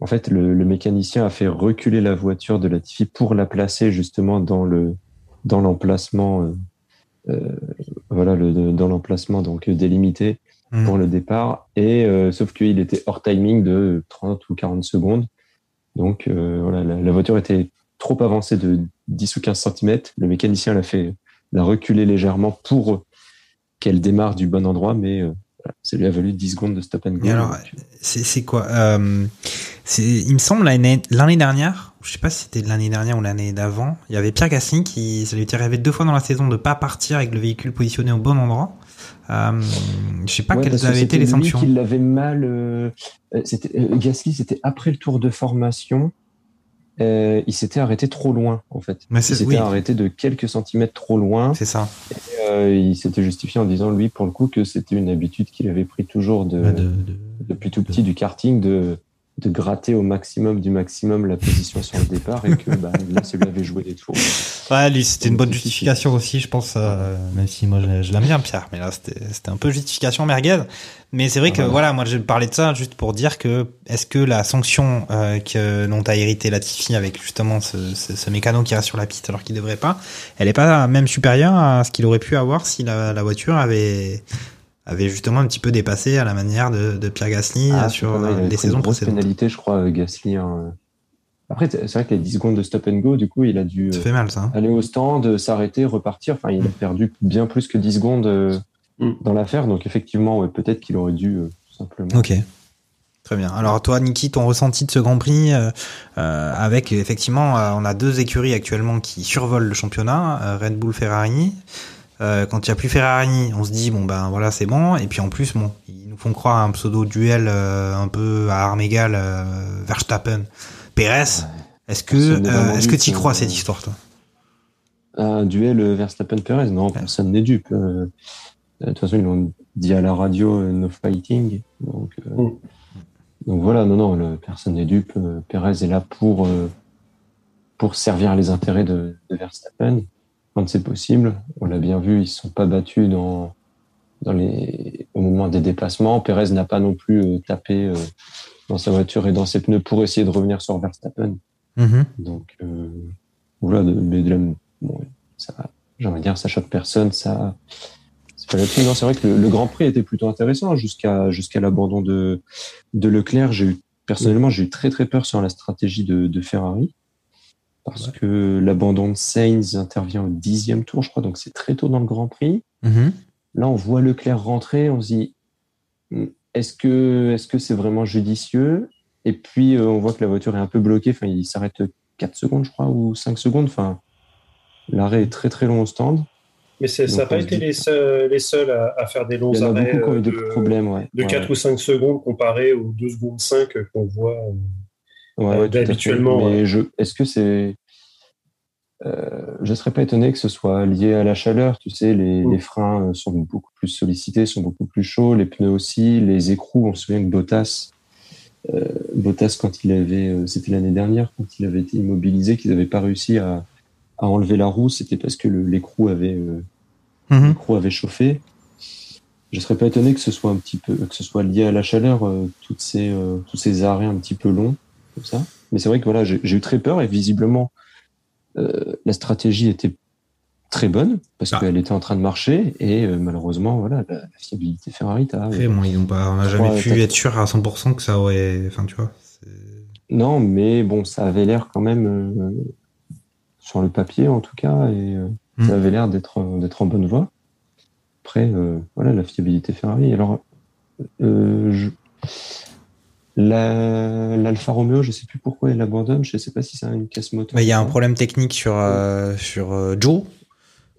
en fait le, le mécanicien a fait reculer la voiture de Latifi pour la placer justement dans le dans l'emplacement. euh, voilà, le, dans l'emplacement donc délimité Hmm. pour le départ, et euh, sauf qu'il était hors timing de 30 ou 40 secondes. Donc euh, voilà, la, la voiture était trop avancée de 10 ou 15 cm. Le mécanicien l'a fait la reculer légèrement pour qu'elle démarre du bon endroit, mais euh, voilà, ça lui a valu 10 secondes de stop and go. Et alors, C'est quoi c'est Il me semble l'année l'année dernière, je sais pas si c'était l'année dernière ou l'année d'avant, il y avait Pierre Gasly qui ça lui était arrivé deux fois dans la saison de pas partir avec le véhicule positionné au bon endroit. Euh, je sais pas Ouais, quelles avaient été les sanctions. qui l'avait mal. euh, euh, c'était euh, Gasly, c'était après le tour de formation. Euh, il s'était arrêté trop loin, en fait. Mais il s'était oui. arrêté de quelques centimètres trop loin. C'est ça. Euh, il s'était justifié en disant, lui, pour le coup, que c'était une habitude qu'il avait pris toujours de, Bah, de- de- depuis tout petit du karting, de, de gratter au maximum du maximum la position sur le départ et que bah, là, ça lui avait joué des tours. Ouais, lui, c'était une bonne Difficile. justification aussi, je pense, euh, même si moi je, je l'aime bien, Pierre, mais là, c'était un peu justification merguez. Mais c'est vrai que, Ah, voilà, moi, je parlais de ça juste pour dire que, est-ce que la sanction euh, que dont a hérité Latifi avec justement ce, ce, ce mécano qui reste sur la piste alors qu'il devrait pas, elle est pas même supérieure à ce qu'il aurait pu avoir si la, la voiture avait avait justement un petit peu dépassé à la manière de, de Pierre Gasly euh, sur mal, il euh, les une saisons grosse précédentes. pénalité, je crois, euh, Gasly. hein. Après, c'est vrai que les 10 secondes de stop and go, du coup, il a dû Ça euh, fait mal, ça. hein. aller au stand, euh, s'arrêter, repartir. Enfin, il a perdu bien plus que 10 secondes euh, Mm. dans l'affaire. Donc, effectivement, ouais, peut-être qu'il aurait dû euh, tout simplement. Ok. Très bien. Alors toi, Niki, ton ressenti de ce Grand Prix, euh, euh, avec effectivement, euh, on a deux écuries actuellement qui survolent le championnat, euh, Red Bull, Ferrari. Euh, quand il n'y a plus Ferrari, on se dit bon ben voilà c'est bon. Et puis en plus bon, ils nous font croire à un pseudo duel euh, un peu à armes égales euh, Verstappen, Perez. Est-ce que euh, est-ce que tu y crois à cette histoire toi? Un duel euh, Verstappen-Perez, non, personne n'est dupe. euh. De toute façon, ils l'ont dit à la radio, euh, no fighting. Donc, euh, Mm. donc voilà, non, non, le, personne n'est dupe. Euh, Perez est là pour, euh, pour servir les intérêts de, de Verstappen quand c'est possible. On l'a bien vu, ils ne sont pas battus dans, dans les, au moment des dépassements. Perez n'a pas non plus euh, tapé euh, dans sa voiture et dans ses pneus pour essayer de revenir sur Verstappen. Mhm. Donc euh, voilà, de, mais de la, bon, ça, j'ai envie de dire, ça choque personne. Ça, c'est pas là-dessus. Non, c'est vrai que le, le Grand Prix était plutôt intéressant jusqu'à jusqu'à l'abandon de de Leclerc. J'ai eu personnellement, j'ai eu très très peur sur la stratégie de, de Ferrari parce que l'abandon de Sainz intervient au dixième tour, je crois, donc c'est très tôt dans le Grand Prix. Mhm. Là, on voit Leclerc rentrer, on se dit, hmm, est-ce que est-ce que c'est vraiment judicieux? Et puis euh, on voit que la voiture est un peu bloquée. Enfin, il s'arrête 4 secondes, je crois, ou 5 secondes. Enfin, l'arrêt est très très long au stand. Mais c'est- ça n'a pas été dit- les seuls, les seuls à, à faire des longs Il y en a arrêts beaucoup qui ont euh, eu des de, problèmes, ouais. de Ouais, 4 ou 5 secondes comparé aux 2 secondes 5 qu'on voit. Euh, Ouais, Euh, habituellement, Mais je, est-ce que c'est. Euh, je ne serais pas étonné que ce soit lié à la chaleur. Tu sais, les, Mm. les freins euh, sont beaucoup plus sollicités, sont beaucoup plus chauds, les pneus aussi, les écrous. On se souvient que Bottas, euh, Bottas quand il avait, euh, c'était l'année dernière, quand il avait été immobilisé, qu'ils n'avaient pas réussi à, à enlever la roue, c'était parce que le- l'écrou avait, euh, l'écrou avait chauffé. Je serais pas étonné que ce soit un petit peu, que ce soit lié à la chaleur, euh, toutes ces, euh, tous ces arrêts un petit peu longs, comme ça. Mais c'est vrai que voilà, j'ai eu très peur et visiblement, euh, la stratégie était très bonne parce Ah. qu'elle était en train de marcher et euh, malheureusement, voilà, la, la fiabilité Ferrari, t'as. Après, bon, ils ont pas, on n'a jamais pu être sûr à 100% que ça aurait. Enfin, tu vois. Non, mais bon, ça avait l'air quand même euh, sur le papier en tout cas et euh, Mm. ça avait l'air d'être d'être en bonne voie. Après, voilà, la fiabilité Ferrari. Alors, euh, la- l'Alfa Romeo, je sais plus pourquoi elle abandonne. Je sais pas si c'est une casse moteur. Il y a un problème technique sur, euh, sur euh, Joe,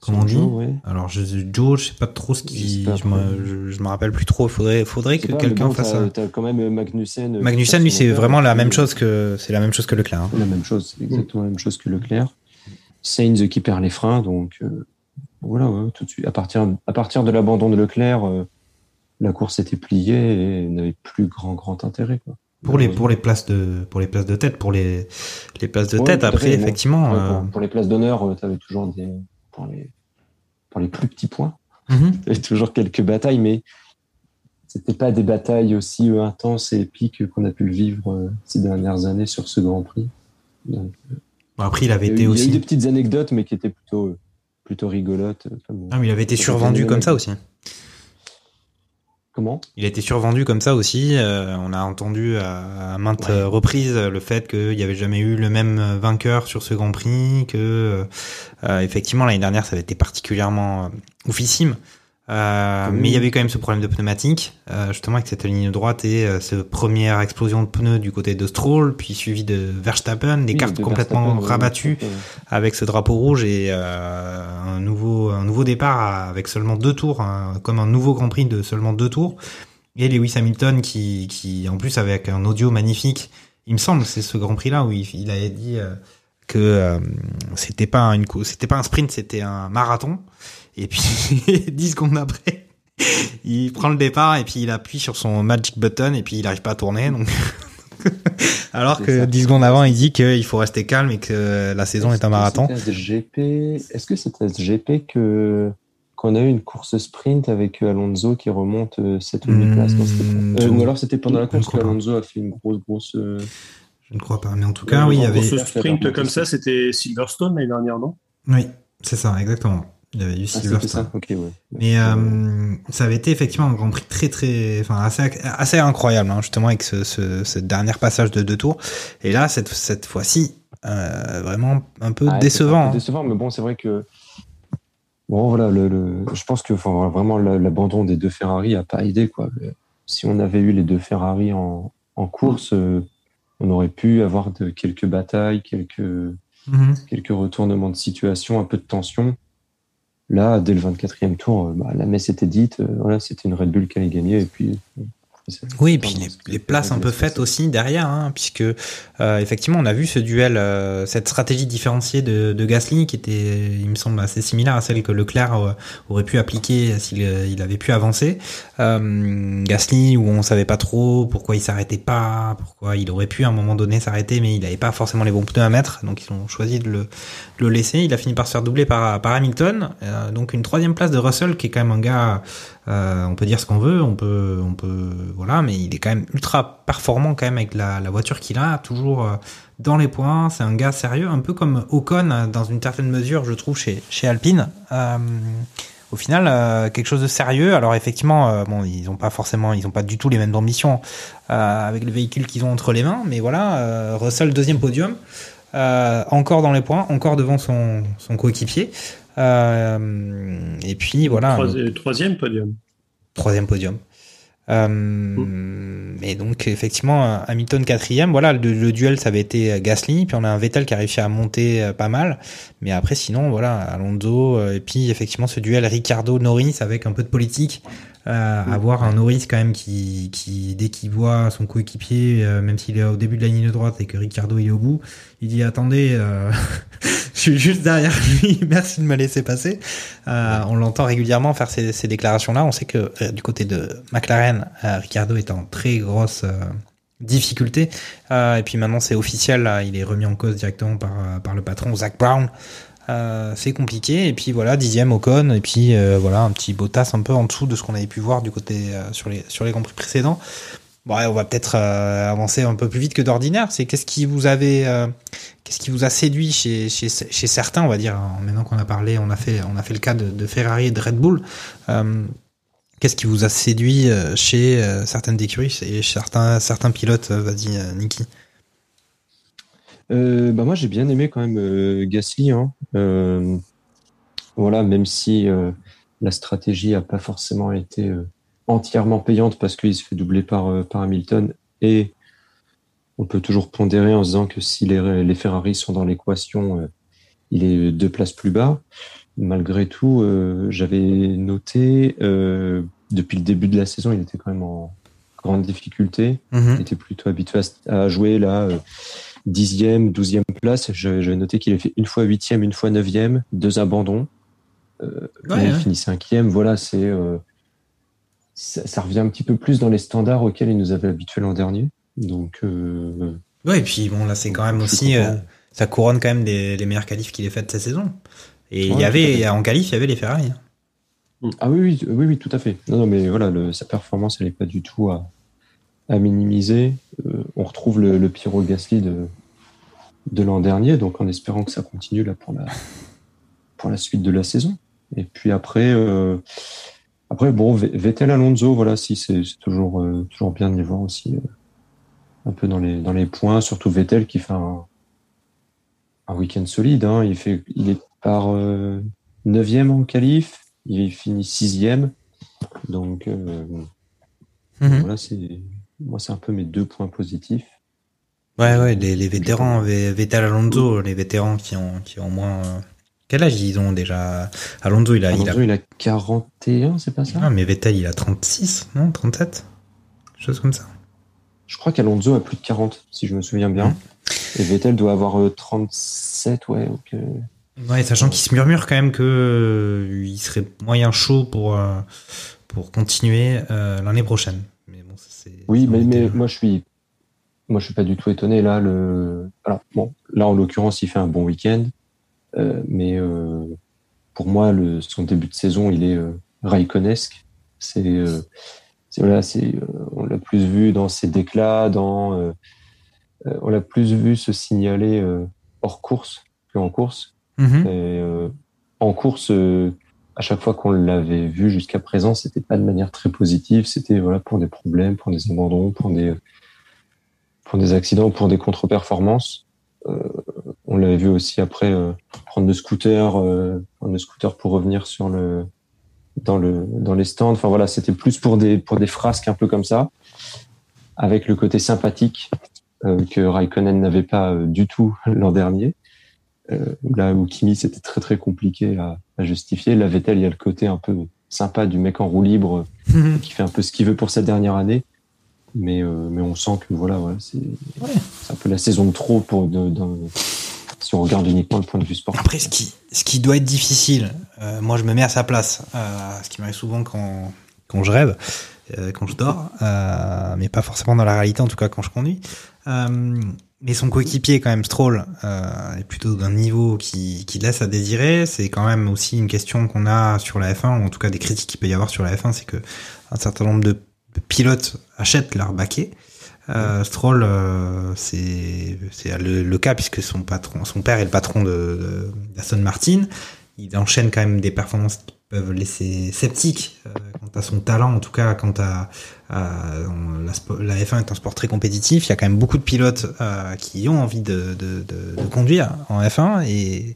comme on dit. Joe, ouais. Alors, je, Joe, je sais pas trop ce qui. Je me, je, je me rappelle plus trop. Faudrait, faudrait que quelqu'un bon, fasse t'as- quand même Magnussen. euh, Magnussen, passe lui, c'est vraiment la même chose que c'est la même chose que Leclerc. hein. La même chose, c'est exactement la même chose que Leclerc. Sainz qui perd les freins, donc euh, voilà, ouais, tout de suite. À partir, à partir de l'abandon de Leclerc, la course était pliée et n'avait plus grand grand intérêt. Quoi. Pour les pour les places de pour les places de tête, pour les les places de Ouais, tête. Après, effectivement. Euh, pour, pour les places d'honneur, tu avais toujours des pour les pour les plus petits points, il y avait toujours quelques batailles, mais c'était pas des batailles aussi euh, intenses et épiques qu'on a pu le vivre euh, ces dernières années sur ce Grand Prix. Donc, Bon, après, il avait il, été il y a eu aussi. des petites anecdotes, mais qui étaient plutôt euh, plutôt rigolotes. euh, Ah, mais il avait été survendu comme ça aussi. Comment? Il a été survendu comme ça aussi. Euh, on a entendu à, à maintes Ouais. euh, reprises le fait qu'il n'y avait jamais eu le même euh, vainqueur sur ce Grand Prix, que euh, effectivement l'année dernière ça avait été particulièrement euh, oufissime. Euh. Mais il y avait quand même ce problème de pneumatique, euh, justement avec cette ligne droite et euh, cette première explosion de pneus du côté de Stroll, puis suivi de Verstappen, des Oui, cartes de complètement rabattues avec ce drapeau rouge et euh, un nouveau un nouveau départ avec seulement deux tours, hein, comme un nouveau Grand Prix de seulement deux tours. Et Lewis Hamilton qui qui en plus avec un audio magnifique, il me semble, c'est ce Grand Prix là où il, il avait dit euh, que c'était pas une c'était pas un sprint, c'était un marathon. Et puis 10 secondes après, il prend le départ et puis il appuie sur son magic button et puis il arrive pas à tourner donc alors C'est que ça. 10 secondes avant, il dit qu'il faut rester calme et que la saison est un marathon. Est-ce que c'était SGP que qu'on a eu une course sprint avec Alonso qui remonte euh, 7 ou 8 Hmm, places? Euh, Ou alors c'était pendant la course crois que pas. Alonso a fait une grosse grosse. euh, Je ne crois pas, mais en tout cas, oui, il y avait. course avait- sprint comme ça, c'était Silverstone l'année dernière, non? Oui, c'est ça, exactement. Il y avait eu Ah, Silverstone. ça. Ok, ouais. Mais euh, ça avait été effectivement un Grand Prix très très, enfin assez assez incroyable, hein, justement avec ce, ce, ce dernier passage de deux tours. Et là, cette cette fois-ci, euh, vraiment un peu Ah, un décevant. peu hein. Décevant, mais bon, c'est vrai que. Bon, voilà, le, le- je pense que enfin, vraiment la- l'abandon des deux Ferrari a pas aidé. Quoi. Le- Si on avait eu les deux Ferrari en, en course, euh, on aurait pu avoir de, quelques batailles, quelques, Mhm. quelques retournements de situation, un peu de tension. Là, dès le 24e tour, euh, bah, la messe était dite. euh, voilà, c'était une Red Bull qui allait gagner. Et puis, euh, Oui, et puis les, les places un peu faites aussi derrière, hein, puisque euh, effectivement on a vu ce duel, euh, cette stratégie différenciée de, de Gasly qui était, il me semble, assez similaire à celle que Leclerc euh, aurait pu appliquer s'il euh, il avait pu avancer. Euh, Gasly où on savait pas trop pourquoi il s'arrêtait pas, pourquoi il aurait pu à un moment donné s'arrêter, mais il n'avait pas forcément les bons pneus à mettre, donc ils ont choisi de le, de le laisser. Il a fini par se faire doubler par, par Hamilton, Euh, donc une troisième place de Russell qui est quand même un gars euh, on peut dire ce qu'on veut, on peut, on peut, voilà, mais il est quand même ultra performant quand même avec la, voiture qu'il a, toujours euh, dans les points. C'est un gars sérieux, un peu comme Ocon euh, dans une certaine mesure, je trouve, chez Alpine. Au final, quelque chose de sérieux. Alors effectivement, bon, ils ont pas forcément, ils ont pas du tout les mêmes ambitions avec le véhicule qu'ils ont entre les mains, mais voilà, Russell deuxième podium. Encore dans les points, encore devant son coéquipier. Euh, et puis voilà. Troisi- Troisième podium. Troisième podium. Euh, Mais donc effectivement Hamilton quatrième, voilà le, le, duel ça avait été Gasly, puis on a un Vettel qui a réussi à monter pas mal, mais après sinon voilà Alonso et puis effectivement ce duel Ricardo Norris avec un peu de politique euh, avoir un Norris quand même qui, qui dès qu'il voit son coéquipier, euh, même s'il est au début de la ligne droite et que Ricardo est au bout, il dit attendez, euh, je suis juste derrière lui, merci de me laisser passer. on l'entend régulièrement faire ces, ces déclarations-là. On sait que du côté de McLaren, Ricardo est en très grosse difficulté. et puis maintenant c'est officiel, là, il est remis en cause directement par, par le patron Zach Brown. Euh, c'est compliqué. Et puis voilà, dixième Ocon, et puis euh, voilà un petit Bottas un peu en dessous de ce qu'on avait pu voir du côté euh, sur les sur les compris précédents. Bon, on va peut-être avancer un peu plus vite que d'ordinaire. C'est qu'est-ce qui vous qu'est-ce qui vous a séduit chez, chez, chez certains, on va dire. Hein, maintenant qu'on a parlé, on a fait on a fait le cas de, de Ferrari et de Red Bull. qu'est-ce qui vous a séduit chez certaines écuries et certains certains pilotes Vas-y, Niki? Euh, bah moi j'ai bien aimé quand même euh, Gasly. Hein. Euh, voilà, même si la stratégie a pas forcément été entièrement payante parce qu'il se fait doubler par, par Hamilton et on peut toujours pondérer en se disant que si les, les Ferrari sont dans l'équation, il est deux places plus bas. Malgré tout, j'avais noté depuis le début de la saison, il était quand même en grande difficulté. Mm-hmm. Il était plutôt habitué à, à jouer là dixième, douzième place. J'avais noté qu'il a fait une fois huitième, une fois neuvième, deux abandons. Euh, ouais, il finit cinquième. Voilà, c'est euh, ça, ça, revient un petit peu plus dans les standards auxquels il nous avait habitués l'an dernier. Donc euh, ouais, et puis bon là c'est quand même aussi ça couronne quand même des, les meilleurs qualifs qu'il ait fait de cette saison. Et il y avait en qualif il y avait les Ferrari. Ah oui oui oui oui tout à fait. Non non mais voilà le, sa performance elle est pas du tout à à minimiser. Euh, on retrouve le, le Pyro Gasly de, de l'an dernier, donc en espérant que ça continue là pour la, pour la suite de la saison. Et puis après, euh, après bon, Vettel Alonso, voilà, si c'est toujours, euh, toujours bien de les voir aussi un peu dans les, dans les points, surtout Vettel qui fait un, un week-end solide. Hein. Il, fait, il est par euh, neuvième en qualif, il finit sixième. Donc Mhm. voilà, c'est moi c'est un peu mes deux points positifs. Ouais, ouais, les, les vétérans, Vettel Alonso, les vétérans qui ont, qui ont moins. euh, Quel âge ils ont déjà? Alonso, il a. Alonso, il a... il a 41, c'est pas ça? Ah, mais Vettel, il a 36, non 37 Chose comme ça. Je crois qu'Alonso a plus de 40, si je me souviens bien. Et Vettel doit avoir euh, 37, ouais. donc, euh, Ouais, sachant qu'il se murmure quand même que euh, il serait moyen chaud pour, euh, pour continuer euh, l'année prochaine. Mais bon, ça, c'est. Oui, mais, moi je suis, moi je suis pas du tout étonné là. Le, alors bon, là en l'occurrence il fait un bon week-end, euh, mais euh, pour moi le son début de saison il est euh. C'est, euh, c'est voilà, c'est, on l'a plus vu dans ses déclats, dans, on l'a plus vu se signaler hors course que en course. Et, en course, euh, à chaque fois qu'on l'avait vu jusqu'à présent, c'était pas de manière très positive. C'était voilà pour des problèmes, pour des abandons, pour des pour des accidents, pour des contre-performances. Euh, on l'avait vu aussi après euh, prendre le scooter, euh, prendre le scooter pour revenir sur le dans le dans les stands. Enfin voilà, c'était plus pour des pour des frasques un peu comme ça, avec le côté sympathique euh, que Raikkonen n'avait pas euh, du tout l'an dernier. Euh, là où Kimi c'était très très compliqué à, à justifier. La Vettel, il y a le côté un peu sympa du mec en roue libre Mhm. qui fait un peu ce qu'il veut pour sa dernière année. Mais, euh, mais on sent que voilà, voilà c'est un peu la saison de trop pour de, de- si on regarde uniquement le point de vue sportif. Après, ce qui, ce qui doit être difficile, euh, moi je me mets à sa place, ce qui m'arrive souvent quand, quand je rêve, quand je dors, mais pas forcément dans la réalité, en tout cas quand je conduis. Mais son coéquipier, quand même, Stroll, euh, est plutôt d'un niveau qui, qui laisse à désirer. C'est quand même aussi une question qu'on a sur la F1, ou en tout cas des critiques qu'il peut y avoir sur la F1, c'est que un certain nombre de pilotes achètent leur baquet. Euh, Stroll, euh, c'est le, le cas puisque son patron, son père est le patron de, d'Aston Martin. Il enchaîne quand même des performances qui peuvent laisser sceptique euh, quant à son talent, en tout cas quant à- la, spo- la F1 est un sport très compétitif. Il y a quand même beaucoup de pilotes euh, qui ont envie de conduire en F1 et,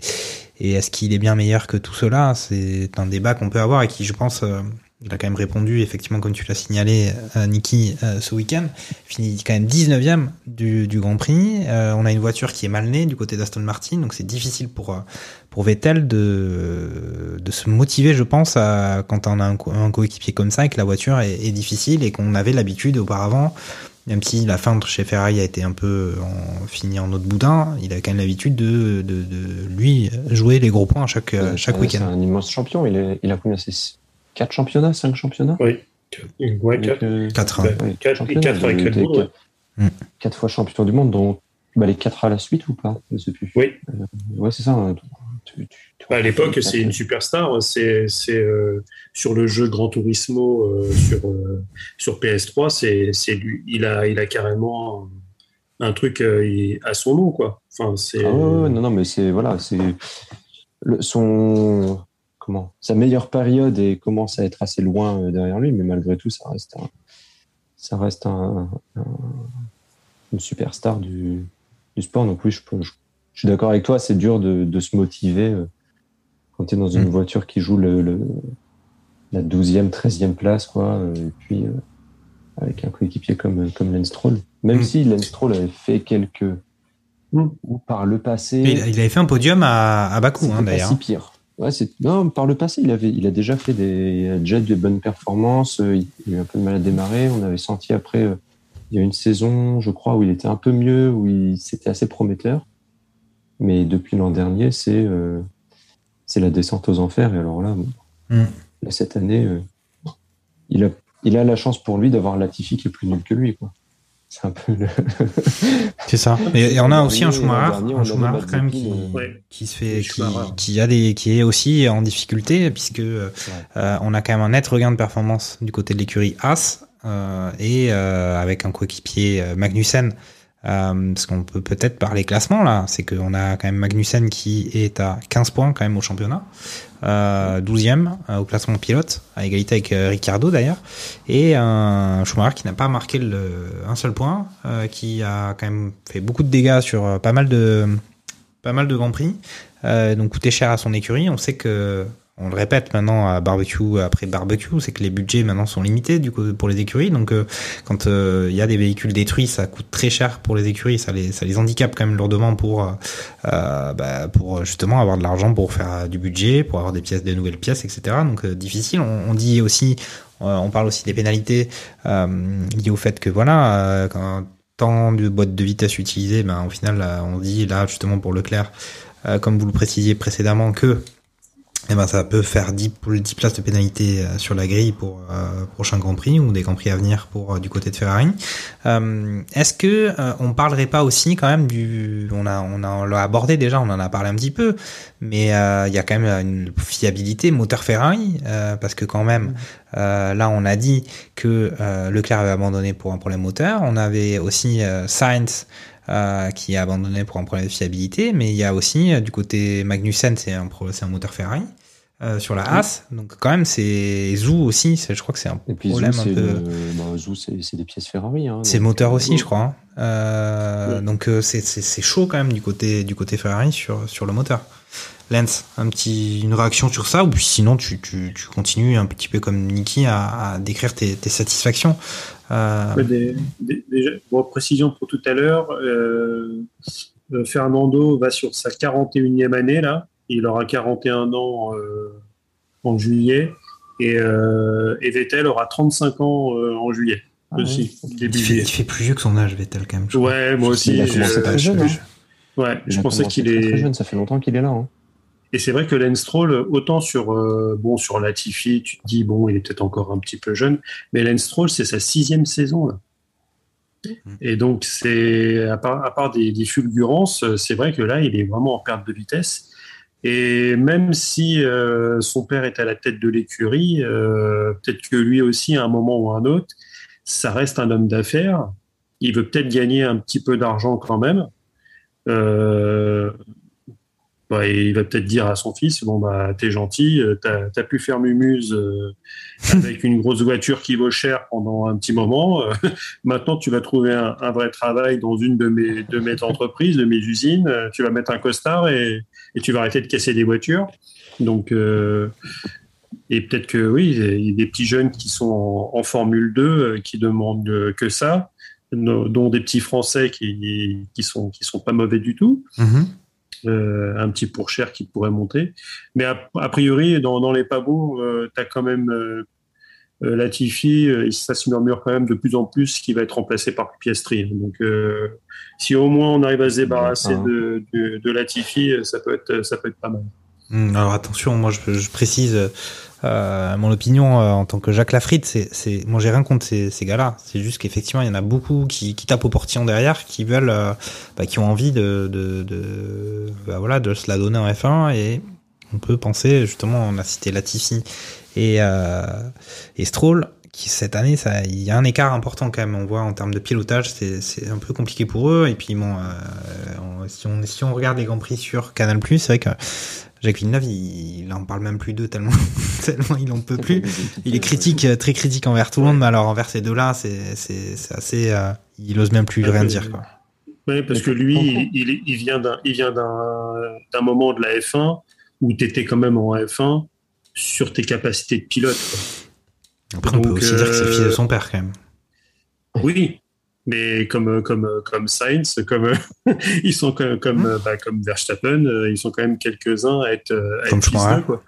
et est-ce qu'il est bien meilleur que tout cela? C'est un débat qu'on peut avoir et qui, je pense, euh, il a quand même répondu, effectivement, comme tu l'as signalé, euh, Niki, euh, ce week-end. Il finit quand même 19e du, du Grand Prix. Euh, on a une voiture qui est mal née du côté d'Aston Martin, donc c'est difficile pour, euh, pour Vettel de, de se motiver, je pense, à, quand on a un, co- un coéquipier comme ça et que la voiture est, est difficile et qu'on avait l'habitude auparavant, même si la fin de chez Ferrari a été un peu en, finie en autre boudin, il a quand même l'habitude de, de, de lui jouer les gros points à chaque, Ouais, chaque week-end. C'est un immense champion. Il, est, il a combien? C'est 4 championnats 5 championnats Oui. Ouais, quatre. Euh, 4 Ouais. quatre avec de- Red Bull, ouais. Mm. quatre fois champion du monde, donc bah, les 4 à la suite ou pas Je sais plus. Oui. Euh, ouais, c'est ça. hein. Tu- tu- tu- Bah, à l'époque, c'est une superstar. C'est c'est, euh, sur le jeu Gran Turismo euh, sur euh, sur PS3. C'est c'est lui. Il a il a carrément un truc euh, il- à son nom quoi. Enfin c'est. Ah ouais, non, non, mais c'est voilà, c'est le- son comment sa meilleure période et commence à être assez loin euh, derrière lui, mais malgré tout, ça reste un, ça reste un, un- une superstar du, du sport. Donc oui, je, peux- je, je suis d'accord avec toi, c'est dur de, de se motiver euh, quand tu es dans une Mm. voiture qui joue le, le- la 12e, 13e place, quoi, euh, et puis euh, avec un coéquipier comme, comme Lance Stroll. Même Mm. si Lance Stroll avait fait quelques Mm. ou par le passé. Il, il avait fait un podium à, à Bakou, hein, d'ailleurs. si pire. Ouais, non, par le passé, il avait, il a déjà fait des, il a déjà de bonnes performances. euh, Il, il a eu un peu de mal à démarrer. On avait senti après, euh, il y a une saison, je crois, où il était un peu mieux, où il c'était assez prometteur. Mais depuis l'an dernier, c'est, euh, c'est la descente aux enfers. Et alors là, bon, Mm. là, cette année, euh, il a, il a la chance pour lui d'avoir Latifi qui est plus nul que lui, quoi. C'est un peu le... C'est ça. Et, et on a aussi un Schumacher, dernier, un Schumacher quand même qui, Ouais. qui se fait, qui, qui a des, qui est aussi en difficulté puisque euh, euh, on a quand même un net regain de performance du côté de l'écurie As euh, et euh, avec un coéquipier euh, Magnussen. Euh, parce qu'on peut peut-être parler classement là, c'est qu'on a quand même Magnussen qui est à 15 points quand même au championnat, euh, 12e euh, au classement pilote, à égalité avec euh, Ricciardo d'ailleurs, et un Schumacher qui n'a pas marqué un seul point, euh, qui a quand même fait beaucoup de dégâts sur pas mal de pas mal de grands prix, donc coûté cher à son écurie. On sait que on le répète maintenant à barbecue après barbecue, c'est que les budgets maintenant sont limités du coup pour les écuries. Donc euh, quand euh, il y a des véhicules détruits, ça coûte très cher pour les écuries, ça les ça les handicape quand même lourdement pour euh, euh, bah, pour justement avoir de l'argent pour faire du budget, pour avoir des pièces, des nouvelles pièces, etc. Donc difficile. On, dit aussi, on parle aussi des pénalités liées au fait que voilà tant de boîtes de vitesse utilisées, ben au final on dit là justement pour Leclerc, comme vous le précisiez précédemment que eh ben, ça peut faire 10, pour les 10 places de pénalité euh, sur la grille pour euh, prochain Grand Prix ou des Grands Prix à venir pour euh, du côté de Ferrari. Euh, Est-ce que euh, on parlerait pas aussi quand même du, on a on a l'a abordé déjà, on en a parlé un petit peu, mais euh, il y a quand même une fiabilité moteur Ferrari euh, parce que quand même euh, là on a dit que euh, Leclerc avait abandonné pour un problème moteur, on avait aussi euh, Sainz euh, qui a abandonné pour un problème de fiabilité, mais il y a aussi euh, du côté Magnussen, c'est un, un moteur Ferrari. Euh, sur la As, donc quand même c'est Zou aussi, je crois que c'est un Et puis problème Zou, un c'est peu. le- bah, Zou, c'est des pièces Ferrari. Hein, C'est moteur euh, aussi, je crois. hein. Euh. Donc euh, c'est c'est c'est chaud quand même du côté du côté Ferrari sur sur le moteur. Lens, un petit une réaction sur ça ou puis sinon tu tu tu continues un petit peu comme Niki à, à décrire tes, tes satisfactions. Euh, Ouais, des- des- déjà, bon, précision pour tout à l'heure, euh, euh, Fernando va sur sa 41e année là. Il aura 41 ans euh, en juillet et, euh, et Vettel aura 35 ans euh, en juillet Ah aussi, début il, fait, juillet. il fait plus vieux que son âge Vettel quand même. je crois. Ouais, moi aussi. Il a commencé je- très jeune. hein. Ouais, Il je pensais qu'il est. très jeune, ça fait longtemps qu'il est là. hein. Et c'est vrai que Lance Stroll, autant sur euh, bon sur Latifi, tu te dis bon, il est peut-être encore un petit peu jeune, mais Lance Stroll, c'est sa sixième saison là. Et donc c'est à part, à part des, des fulgurances, c'est vrai que là, il est vraiment en perte de vitesse. Et même si euh, son père est à la tête de l'écurie, euh, peut-être que lui aussi, à un moment ou à un autre, ça reste un homme d'affaires. Il veut peut-être gagner un petit peu d'argent quand même. Euh, bah, il va peut-être dire à son fils bon bah t'es gentil, t'as as pu faire mumuse euh, avec une grosse voiture qui vaut cher pendant un petit moment. Euh, maintenant tu vas trouver un, un vrai travail dans une de mes de mes entreprises, de mes usines. Tu vas mettre un costard et, et tu vas arrêter de casser des voitures. Donc euh, Et peut-être que oui, il y a des petits jeunes qui sont en, en Formule 2 euh, qui demandent euh, que ça, dont des petits Français qui, qui sont qui sont pas mauvais du tout. Mhm. Euh, un petit pour cher qui pourrait monter. Mais a, a priori, dans, dans les pas beaux, euh, tu as quand même euh, Latifi, euh, ça se murmure quand même de plus en plus qu'il va être remplacé par Piastri. Donc, euh, si au moins on arrive à se débarrasser de, de, de Latifi, euh, ça peut être, ça peut être pas mal. Hmm, Alors attention, moi je, je précise euh, mon opinion euh, en tant que Jacques Lafritte, c'est, c'est, moi j'ai rien contre ces, ces gars-là. C'est juste qu'effectivement il y en a beaucoup qui, qui tapent au portillon derrière, qui veulent, euh, bah, qui ont envie de, de, de, bah, voilà, de se la donner en F1 et on peut penser justement, on a cité Latifi et euh, et Stroll qui cette année, ça, il y a un écart important quand même. On voit en termes de pilotage, c'est, c'est un peu compliqué pour eux. Et puis bon, euh, on- si on si on regarde les grands prix sur Canal+, c'est vrai que Jacques Villeneuve, il, il en parle même plus d'eux tellement, tellement il en peut plus. Il est critique, euh, très critique envers tout le monde, mais alors envers ces deux-là, c'est, c'est, c'est assez, euh, il ose même plus Ah, rien mais- dire, quoi. Oui, parce que lui, il, il, il vient d'un, il vient d'un, d'un moment de la F1 où tu étais quand même en F1 sur tes capacités de pilote. Après, on peut aussi dire que c'est fils de euh, son père, quand même. Oui, mais comme comme comme Sainz, comme ils sont comme comme, Mmh. bah, comme Verstappen, euh, ils sont quand même quelques uns à être euh, à Comme être Schumacher. quoi.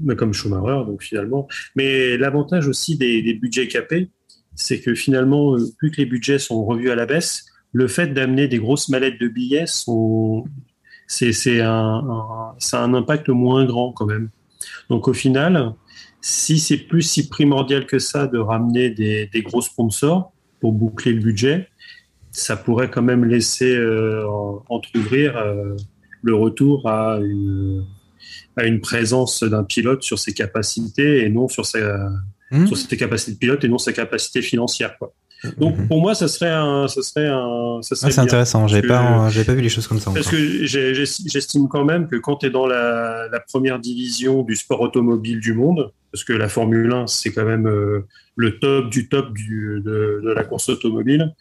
Mais comme Schumacher, donc finalement. Mais l'avantage aussi des, des budgets capés, c'est que finalement, euh, plus que les budgets sont revus à la baisse, le fait d'amener des grosses mallettes de billets sont c'est un, un ça a un impact moins grand quand même. Donc au final, si c'est plus si primordial que ça de ramener des, des gros sponsors pour boucler le budget, ça pourrait quand même laisser euh, en- entrouvrir euh, le retour à une, à une présence d'un pilote sur ses capacités et non sur sa, Hmm sur ses capacités de pilote et non ses capacités financières. Quoi. Donc Mhm. pour moi, ça serait un, ça serait un, ça serait Ah, c'est intéressant, Parce pas, j'avais pas vu les choses comme ça Parce encore. que j'ai- j'ai- j'estime quand même que quand tu es dans la, la première division du sport automobile du monde, parce que la Formule 1, c'est quand même euh, le top du top du, de, de la course automobile,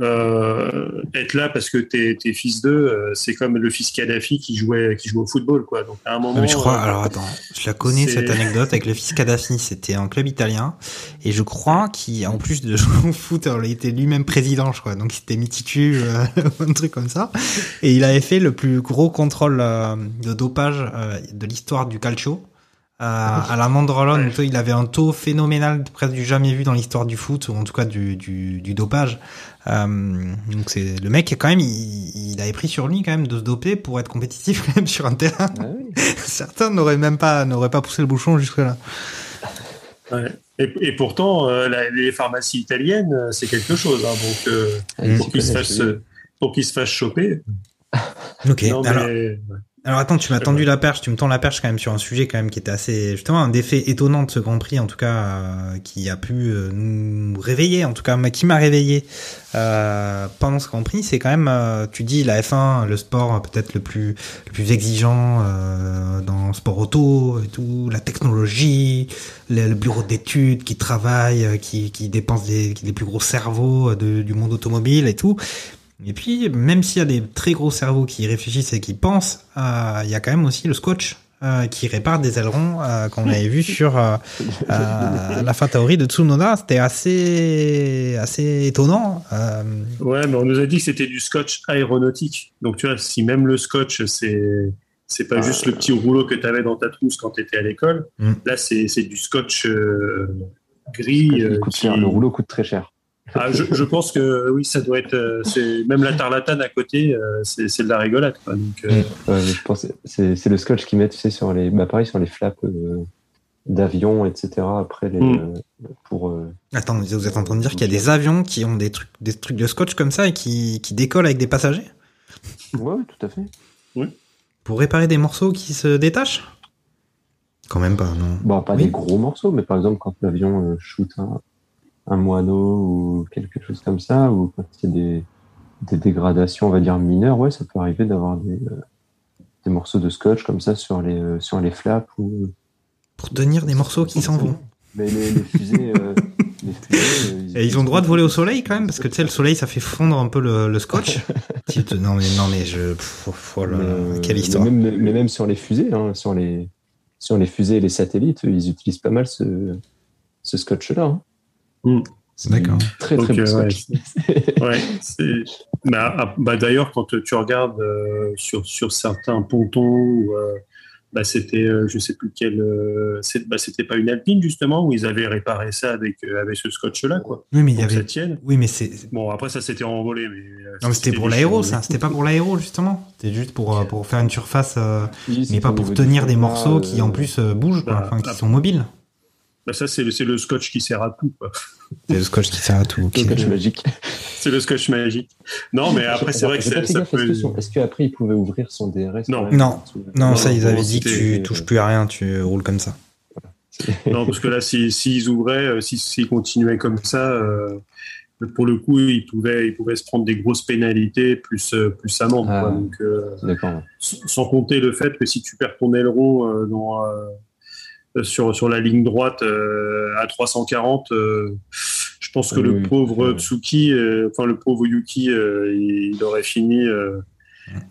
euh, être là parce que t'es es fils d'eux, euh, c'est comme le fils Kadhafi qui jouait, qui jouait au football. Quoi. Donc à un moment, Ah, mais je crois, euh, alors attends, je la connais cette anecdote avec le fils Kadhafi, c'était un club italien, et je crois qu'il, en plus de jouer au foot, alors, il était lui-même président, je crois, donc il s'était mis titu, euh, un truc comme ça, et il avait fait le plus gros contrôle euh, de dopage euh, de l'histoire du calcio. Euh, à la Mandrolone, Ouais. il avait un taux phénoménal, presque du jamais vu dans l'histoire du foot, ou en tout cas du, du, du dopage. Euh, donc c'est le mec quand même, il, il avait pris sur lui quand même de se doper pour être compétitif quand même sur un terrain. Ah oui. Certains n'auraient même pas, n'auraient pas poussé le bouchon jusque là. ouais. et, et pourtant, euh, la- les pharmacies italiennes, euh, c'est quelque chose. Hein, donc euh, Ah, ils pour s'y qu'ils se fassent, pour qu'ils se fassent choper. Ok. non, mais, alors, ouais. Alors attends, tu m'as tendu la perche, tu me tends la perche quand même sur un sujet quand même qui était assez, justement, un défait étonnant de ce Grand Prix, en tout cas, euh, qui a pu euh, nous réveiller, en tout cas, qui m'a réveillé euh, pendant ce Grand Prix, c'est quand même, euh, tu dis la F1, le sport euh, peut-être le plus, le plus exigeant euh, dans le sport auto et tout, la technologie, le, le bureau d'études qui travaille, qui, qui dépense des, les plus gros cerveaux de- du monde automobile et tout. Et puis, même s'il y a des très gros cerveaux qui réfléchissent et qui pensent, euh, il y a quand même aussi le scotch euh, qui répare des ailerons euh, qu'on avait vu sur euh, euh, la Fataori de Tsunoda. C'était assez, assez étonnant. Euh, Ouais, mais on nous a dit que c'était du scotch aéronautique. Donc, tu vois, si même le scotch, c'est c'est pas juste le petit rouleau que tu avais dans ta trousse quand tu étais à l'école, Mm. là, c'est c'est du scotch euh, gris. Euh, coûte cher, le rouleau coûte très cher. Ah, je, je pense que oui, ça doit être. euh, c'est même la tarlatane à côté, euh, c'est c'est de la rigolade. Quoi. Donc, euh, Ouais, mais je pense que c'est c'est le scotch qu'ils mettent tu sais, sur les bah, pareil sur les flaps euh, d'avion etc après les Mm. euh, pour euh, Attends, vous êtes en train de dire qu'il y a des avions qui ont des trucs, des trucs de scotch comme ça et qui, qui décollent avec des passagers? Ouais, tout à fait pour réparer des morceaux qui se détachent? Quand même pas, non. bon pas Oui. des gros morceaux mais par exemple quand l'avion euh, shoot un, un moineau ou quelque chose comme ça ou quand il y a des des dégradations on va dire mineures ouais ça peut arriver d'avoir des euh, des morceaux de scotch comme ça sur les euh, sur les flaps ou Pour tenir des morceaux qui s'en vont. mais les, les fusées euh, les fusées, euh, Et ils ont le droit de voler au soleil quand même, parce que tu sais, le soleil ça fait fondre un peu le, le scotch. Non mais non mais je, pff, oh Mais, quelle mais histoire. même, mais même sur les fusées, hein, sur les, sur les fusées et les satellites, ils utilisent pas mal ce, ce scotch-là. hein. Mm. C'est D'accord. Très très Donc, beau euh, ouais. Ouais, bah, ah, bah, d'ailleurs, quand tu regardes euh, sur, sur certains pontons, euh, bah, c'était, euh, je sais plus quel, euh, bah, c'était pas une Alpine justement où ils avaient réparé ça avec euh, avec ce scotch-là, quoi. Oui, mais il y avait. tienne. Oui, mais c'est. Bon, après ça s'était envolé, mais Non, mais c'était pour l'aéro, ça. C'était pas pour l'aéro, justement. C'était juste pour, pour faire une surface, euh, Oui, mais pas pour tenir des morceaux qui, en plus, euh, bougent, quoi. Enfin, qui bah. sont mobiles. Bah, ça, c'est le, c'est le scotch qui sert à tout, quoi. C'est le scotch qui sert à tout. le scotch magique. C'est le scotch magique. Non, mais après, c'est vrai que ça, ça est-ce peut. Est-ce qu'après il pouvait ouvrir son DRS Non. Non. Non, Non, ça, ils avaient dit que tu touches plus à rien, tu roules comme ça. Non, parce que là, s'ils s'ils ouvraient, euh, s'ils s'ils continuaient comme ça, euh, pour le coup, ils pouvaient, ils pouvaient se prendre des grosses pénalités plus, euh, plus amende. Ah. quoi. Donc, euh, D'accord. ouais. s- sans compter le fait que si tu perds ton aileron euh, dans, euh, sur, sur la ligne droite euh, à 340, euh, je pense que Oui, le oui, pauvre oui. Tsuki, euh, enfin le pauvre Yuki, euh, il, il aurait fini. euh,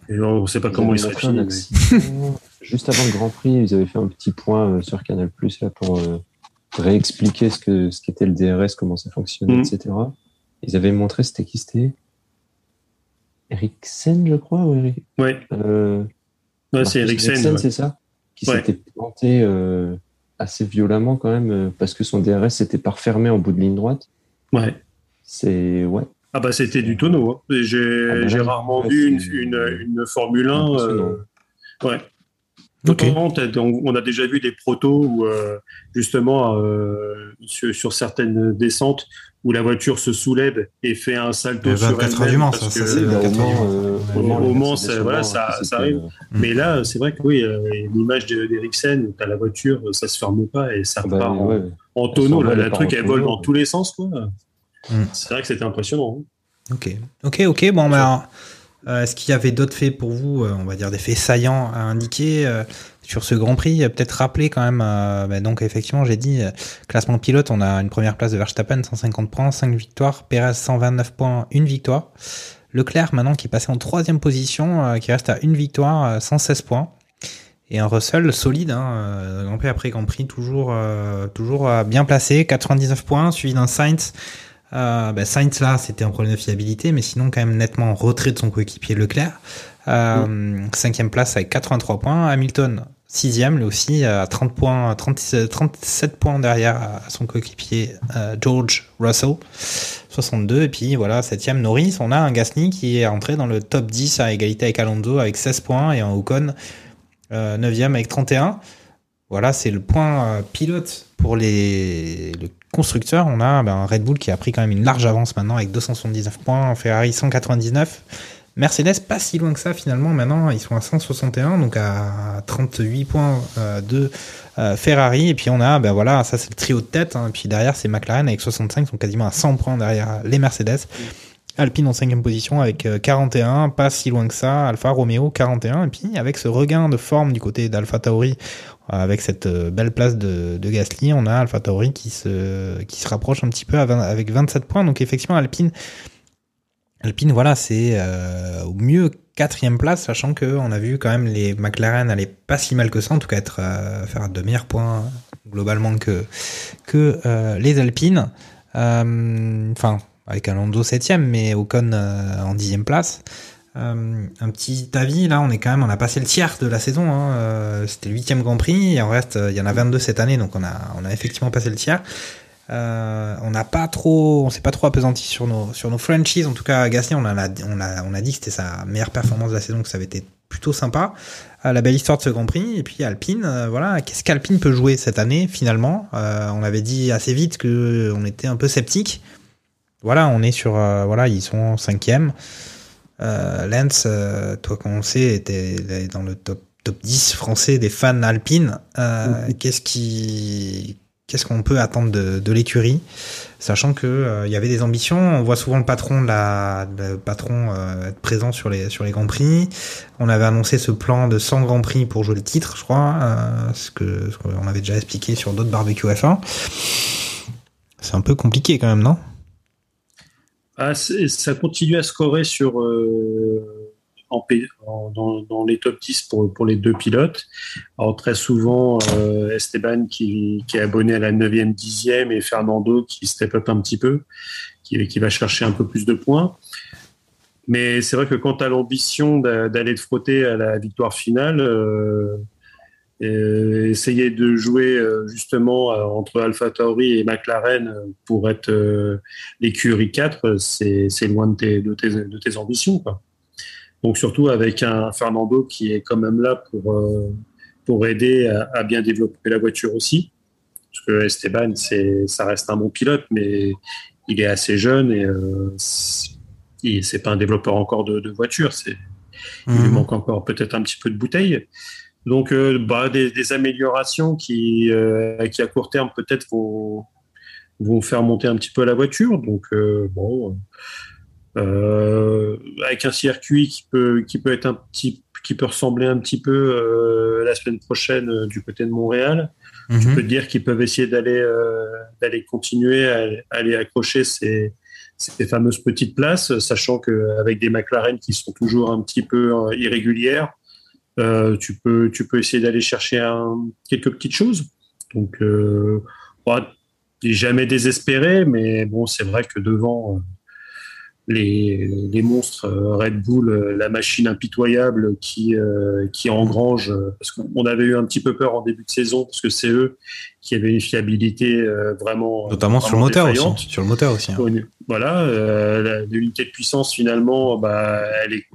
et on ne sait pas Ils comment il serait fini. mais-. Juste avant le Grand Prix, ils avaient fait un petit point euh, sur Canal Plus là pour euh, réexpliquer ce que ce qu'était le DRS, comment ça fonctionnait, Mhm. etc. Ils avaient montré c'était qui c'était Eriksen, je crois, ou Eric... Ouais, euh, ouais, c'est Eriksen. ouais. c'est ça? Qui Ouais. s'était planté euh, assez violemment quand même euh, parce que son DRS s'était pas refermé en bout de ligne droite. Ouais. C'est ouais. Ah bah c'était du tonneau. hein. J'ai Ah bah j'ai rarement vu une, une, une Formule 1. Impressionnant. euh, ouais. On a déjà vu des protos où euh, justement euh, sur, sur certaines descentes où la voiture se soulève et fait un salto Le sur 24 heures elle-même du Mans, ça, c'est bah, au 4 Mans, euh, voilà, ça- arrive. euh, Mais là, c'est vrai que oui, euh, l'image de- d'Eriksen, t'as la voiture, ça se ferme pas et ça ah bah, part en, ouais. en tonneau. la truc, elle vole dans tous les sens. quoi. Mm. C'est vrai que c'était impressionnant. hein. Ok, ok, ok. Bon, bah, euh, est-ce qu'il y avait d'autres faits pour vous, euh, on va dire des faits saillants à indiquer euh, sur ce Grand Prix? Euh, Peut-être rappeler quand même. euh, bah, donc, effectivement, j'ai dit euh, classement pilote, on a une première place de Verstappen, 150 points, 5 victoires. Perez, 129 points, une victoire. Leclerc, maintenant, qui est passé en troisième position, euh, qui reste à une victoire, euh, 116 points. Et un Russell solide, hein, euh, Grand Prix après Grand Prix, toujours, euh, toujours euh, bien placé, 99 points, suivi d'un Sainz. Euh, bah, Sainz là, c'était un problème de fiabilité, mais sinon quand même nettement en retrait de son coéquipier Leclerc. Euh, Cinquième place avec 83 points. Hamilton sixième, lui aussi à 30 points, 30 37 points derrière à son coéquipier euh, George Russell, 62. Et puis voilà, septième Norris. On a un Gasly qui est entré dans le top 10 à égalité avec Alonso avec 16 points et un Ocon euh, 9e avec 31. Voilà, c'est le point euh, pilote pour les le constructeur. On a ben, Red Bull qui a pris quand même une large avance maintenant avec 279 points, Ferrari 199. Mercedes pas si loin que ça finalement. Maintenant, ils sont à 161, donc à 38 points euh, de euh, Ferrari. Et puis on a, ben voilà, ça c'est le trio de tête. hein. Et puis derrière, c'est McLaren avec 65, ils sont quasiment à 100 points derrière les Mercedes. Alpine en cinquième position avec euh, 41, pas si loin que ça. Alfa Romeo 41, et puis avec ce regain de forme du côté d'Alpha Tauri, euh, avec cette euh, belle place de, de Gasly, on a Alpha Tauri qui se, qui se rapproche un petit peu à 20 avec 27 points. Donc effectivement, Alpine, Alpine, voilà, c'est euh, au mieux quatrième place, sachant que on a vu quand même les McLaren aller pas si mal que ça, en tout cas être euh, faire de meilleurs points globalement que que euh, les Alpines. Euh, Enfin, avec Alonso septième, mais Ocon euh, en dixième place. Euh, un petit avis, là, on est quand même, on a passé le tiers de la saison. Hein, euh, C'était le huitième Grand Prix. Et en reste, il y en a 22 cette année, donc on a, on a effectivement passé le tiers. On n'a pas trop, on s'est pas trop appesanti sur nos, sur nos franchises. En tout cas, Gasly, on, a, on, a, on a dit que c'était sa meilleure performance de la saison, que ça avait été plutôt sympa. La belle histoire de ce Grand Prix. Et puis Alpine, voilà, qu'est-ce qu'Alpine peut jouer cette année finalement? On avait dit assez vite que on était un peu sceptique. Voilà, on est sur, euh, voilà, ils sont cinquième. Euh, Lens, euh, toi qu'on sait, était dans le top top 10 français des fans alpines. Euh, Qu'est-ce qui qu'est-ce qu'on peut attendre de, de l'écurie, sachant que euh, il y avait des ambitions. On voit souvent le patron de la le patron euh, être présent sur les sur les grands prix. On avait annoncé ce plan de 100 grands prix pour jouer le titre, je crois, euh, ce que ce qu'on avait déjà expliqué sur d'autres barbecues F1. C'est un peu compliqué quand même, non? Ah, ça continue à scorer sur. euh, en, dans, dans, les top 10 pour, pour les deux pilotes. Alors très souvent, Esteban qui, qui, est abonné à la 9e, 10e et Fernando qui step up un petit peu, qui, qui va chercher un peu plus de points. Mais c'est vrai que quand tu as l'ambition d'aller te frotter à la victoire finale, euh, essayer de jouer euh, justement euh, entre Alpha Tauri et McLaren pour être euh, l'écurie 4, c'est loin de tes, de tes, de tes ambitions. Quoi. Donc surtout avec un Fernando qui est quand même là pour, pour aider à, à, bien développer la voiture aussi. Parce que Esteban, ça reste un bon pilote, mais il est assez jeune et c'est pas un développeur encore de, de voiture, il lui mhm. manque encore peut-être un petit peu de bouteille. Donc, euh, bah, des, des, améliorations qui, euh, qui à court terme peut-être vont, vont faire monter un petit peu la voiture. Donc, euh, bon, euh, avec un circuit qui peut, qui peut être un petit, qui peut ressembler un petit peu la semaine prochaine du côté de Montréal. Mhm. peux te dire qu'ils peuvent essayer d'aller, d'aller continuer à, à aller accrocher ces ces fameuses petites places, sachant qu'avec des McLaren qui sont toujours un petit peu euh, irrégulières, euh, tu, peux, tu peux essayer d'aller chercher un, quelques petites choses. Donc, euh, jamais désespéré, mais bon, c'est vrai que devant, euh, les, les, monstres euh, Red Bull, euh, la machine impitoyable qui, euh, qui engrange, parce qu'on avait eu un petit peu peur en début de saison, parce que c'est eux qui avaient une fiabilité vraiment. Notamment sur, le moteur aussi, sur le moteur aussi. Hein. Voilà, l'unité de puissance finalement, bah, elle, est,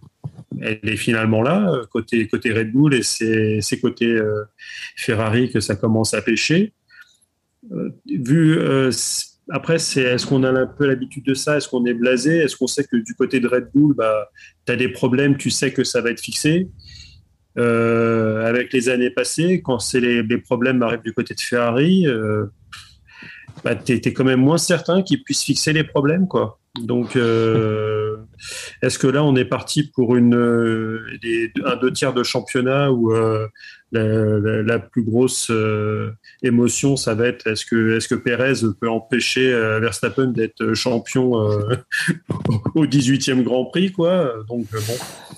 elle est finalement là, côté, côté Red Bull, et c'est côté Ferrari que ça commence à pêcher. vu après, c'est est-ce qu'on a un peu l'habitude de ça? Est-ce qu'on est blasé? Est-ce qu'on sait que du côté de Red Bull, bah, tu as des problèmes, tu sais que ça va être fixé? Euh, Avec les années passées, quand c'est les, problèmes arrivent du côté de Ferrari, euh, bah, tu es, quand même moins certain qu'ils puissent fixer les problèmes. quoi. Donc, euh, est-ce que là, on est parti pour une, un deux tiers de championnat où la, plus grosse euh, émotion, ça va être est-ce que, est-ce que Pérez peut empêcher euh, Verstappen d'être champion euh, au 18e Grand Prix, quoi? Donc bon.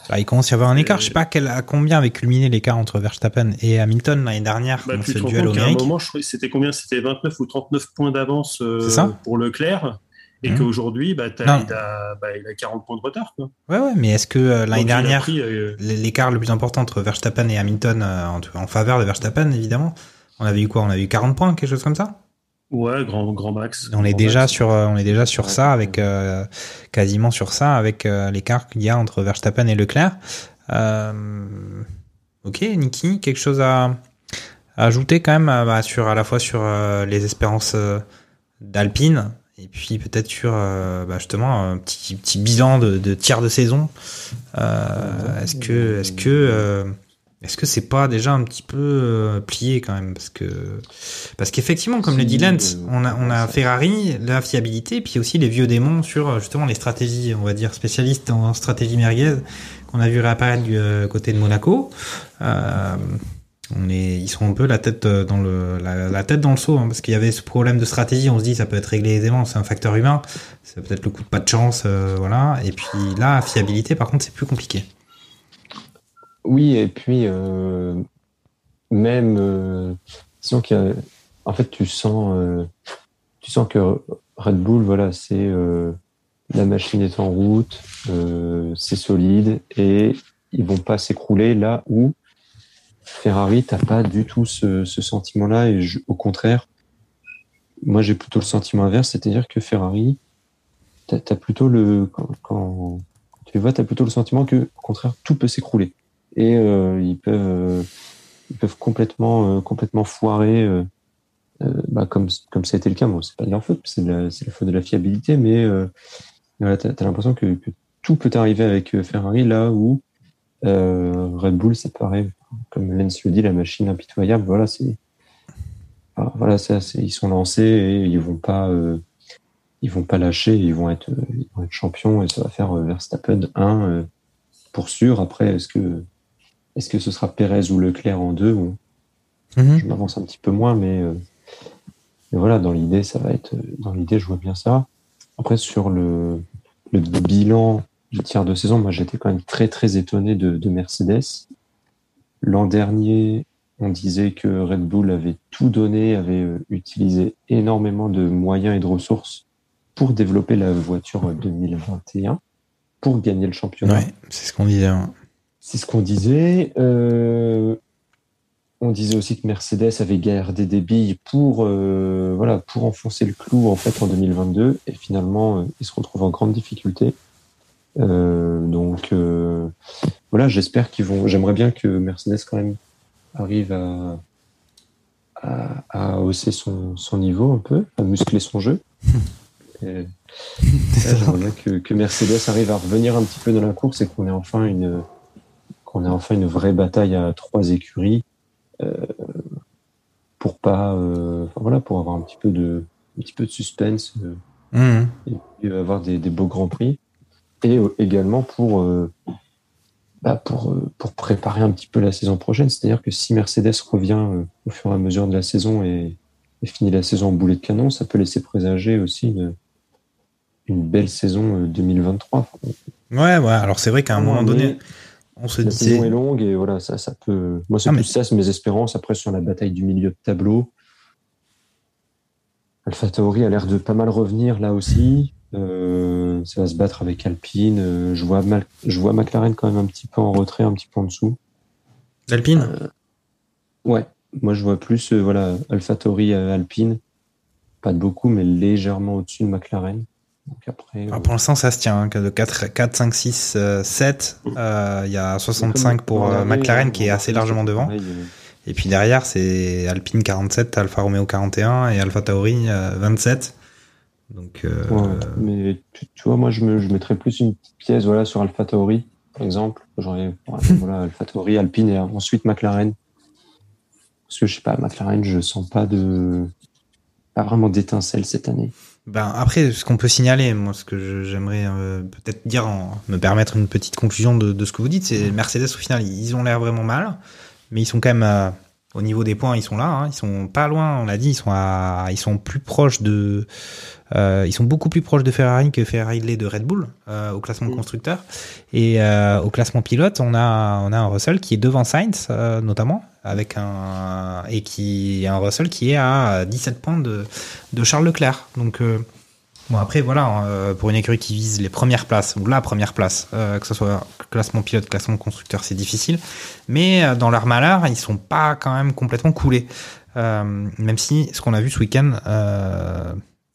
Bah, il commence à y avoir un écart. Je sais pas quel, à combien avait culminé l'écart entre Verstappen et Hamilton l'année dernière. Bah, tu te duel à un moment, je crois que c'était combien? C'était 29 ou 39 points d'avance pour Leclerc et mmh. qu'aujourd'hui, bah, il, a, bah, il, a, 40 points de retard. Quoi. Ouais, ouais, mais est-ce que euh, l'année dernière, euh, l'écart le plus important entre Verstappen et Hamilton, euh, en, en, faveur de Verstappen, évidemment, on avait eu quoi? On avait eu 40 points, quelque chose comme ça? Ouais, grand, grand max. On est déjà sur, on est déjà sur ça, avec quasiment sur ça, avec l'écart qu'il y a entre Verstappen et Leclerc. ok, Niki, quelque chose à, à ajouter quand même bah, sur à la fois sur les espérances d'Alpine? Et puis peut-être sur euh, bah justement un petit, petit bilan de, de tiers de saison. Euh, est-ce que est-ce que euh, est-ce que c'est pas déjà un petit peu plié quand même? Parce que parce qu'effectivement comme le dit Lance, on a on a Ferrari la fiabilité puis aussi les vieux démons sur justement les stratégies on va dire spécialistes en stratégie merguez qu'on a vu réapparaître du côté de Monaco. Euh, ils sont un peu la tête euh, dans le, seau, hein, parce qu'il y avait ce problème de stratégie. On se dit ça peut être réglé aisément, c'est un facteur humain. C'est peut-être le coup de pas de chance, euh, voilà. Et puis là, fiabilité, par contre, c'est plus compliqué. Oui, et puis euh, même, en fait, tu sens, tu sens que Red Bull, voilà, c'est la machine est en route, c'est solide et ils vont pas s'écrouler là où Ferrari, t'as pas du tout ce, sentiment-là. Et au contraire, moi j'ai plutôt le sentiment inverse, c'est-à-dire que Ferrari, t'as as plutôt le quand, tu vois, t'as plutôt le sentiment que au contraire tout peut s'écrouler et euh, ils peuvent euh, ils peuvent complètement euh, complètement foirer. bah, comme comme ça a été le cas, bon, c'est pas de leur faute, c'est la, faute de la fiabilité, mais voilà, t'as as, l'impression que, que, tout peut arriver avec Ferrari là où Red Bull, ça paraît comme Lens le dit, la machine impitoyable, voilà, c'est, voilà, ça, ils sont lancés et ils vont pas, euh, ils vont pas lâcher, ils vont être, ils vont être champions et ça va faire euh, Verstappen 1 euh, pour sûr. Après, est-ce que, est-ce que ce sera Perez ou Leclerc en deux? Ou, mhm. Je m'avance un petit peu moins, mais, mais voilà, dans l'idée, ça va être, dans l'idée, je vois bien ça. Après, sur le, le bilan du tiers de saison, moi j'étais quand même très très étonné de, de Mercedes. L'an dernier, on disait que Red Bull avait tout donné, avait euh, utilisé énormément de moyens et de ressources pour développer la voiture 2021, pour gagner le championnat. Ouais, c'est ce qu'on disait. hein. C'est ce qu'on disait. Euh, on disait aussi que Mercedes avait gardé des billes pour, euh, voilà, pour enfoncer le clou en fait en 2022 et finalement euh, ils se retrouvent en grande difficulté. Euh, donc euh, voilà, j'espère qu'ils vont. J'aimerais bien que Mercedes quand même arrive à, à, à hausser son, son niveau un peu, à muscler son jeu. J'aimerais bien que, que Mercedes arrive à revenir un petit peu dans la course et qu'on ait enfin une qu'on ait enfin une vraie bataille à trois écuries euh, pour pas euh, enfin, voilà pour avoir un petit peu de un petit peu de suspense euh, Mhm. et puis avoir des, des beaux grands prix et euh, également pour euh, bah, pour euh, pour préparer un petit peu la saison prochaine c'est-à-dire que si Mercedes revient euh, au fur et à mesure de la saison et, et finit la saison en boulet de canon ça peut laisser présager aussi une une belle saison euh, 2023 Ouais, ouais. Alors c'est vrai qu'à un moment donné, on se la saison est longue et voilà, ça, ça peut. Moi, c'est Ah, plus mais- ça, c'est mes espérances. Après, sur la bataille du milieu de tableau, Alpha Tauri a l'air de pas mal revenir là aussi. Euh, ça va se battre avec Alpine. Euh, je, vois Mal- je vois McLaren quand même un petit peu en retrait, un petit peu en dessous. Alpine Ouais, moi je vois plus euh, voilà Alpha Tauri euh, Alpine. Pas de beaucoup, mais légèrement au-dessus de McLaren. Donc après, Ah, euh, pour l'instant, ça se tient. hein, De 4, 4 5, 6, euh, 7. euh, Il y a 65 pour euh, McLaren qui est assez largement devant. pareil, euh, Et puis derrière, c'est Alpine 47, Alfa Romeo 41 et Alfa Tauri euh, 27. Donc, euh, Ouais, mais tu, tu vois, moi, je, me, je mettrais plus une petite pièce voilà, sur Alpha Tauri, par exemple. J'aurais voilà, Alpha Tauri, Alpine et ensuite McLaren. Parce que je sais pas, McLaren, je sens pas de. pas vraiment d'étincelle cette année. Ben après, ce qu'on peut signaler, moi, ce que j'aimerais euh, peut-être dire, en, me permettre une petite conclusion de, de ce que vous dites, c'est Mercedes au final, ils ont l'air vraiment mal, mais ils sont quand même euh, au niveau des points, ils sont là, hein, ils sont pas loin, on l'a dit, ils sont à, ils sont plus proches de, euh, ils sont beaucoup plus proches de Ferrari que Ferrari l'est de Red Bull euh, au classement Mm. constructeur et euh, au classement pilote, on a, on a un Russell qui est devant Sainz notamment, avec un et qui un Russell qui est à 17 points de de Charles Leclerc. Donc bon après voilà euh, pour une écurie qui vise les premières places ou la première place, que ce soit classement pilote, classement constructeur, c'est difficile. Mais dans leur malheur, ils sont pas quand même complètement coulés. Même si ce qu'on a vu ce week-end,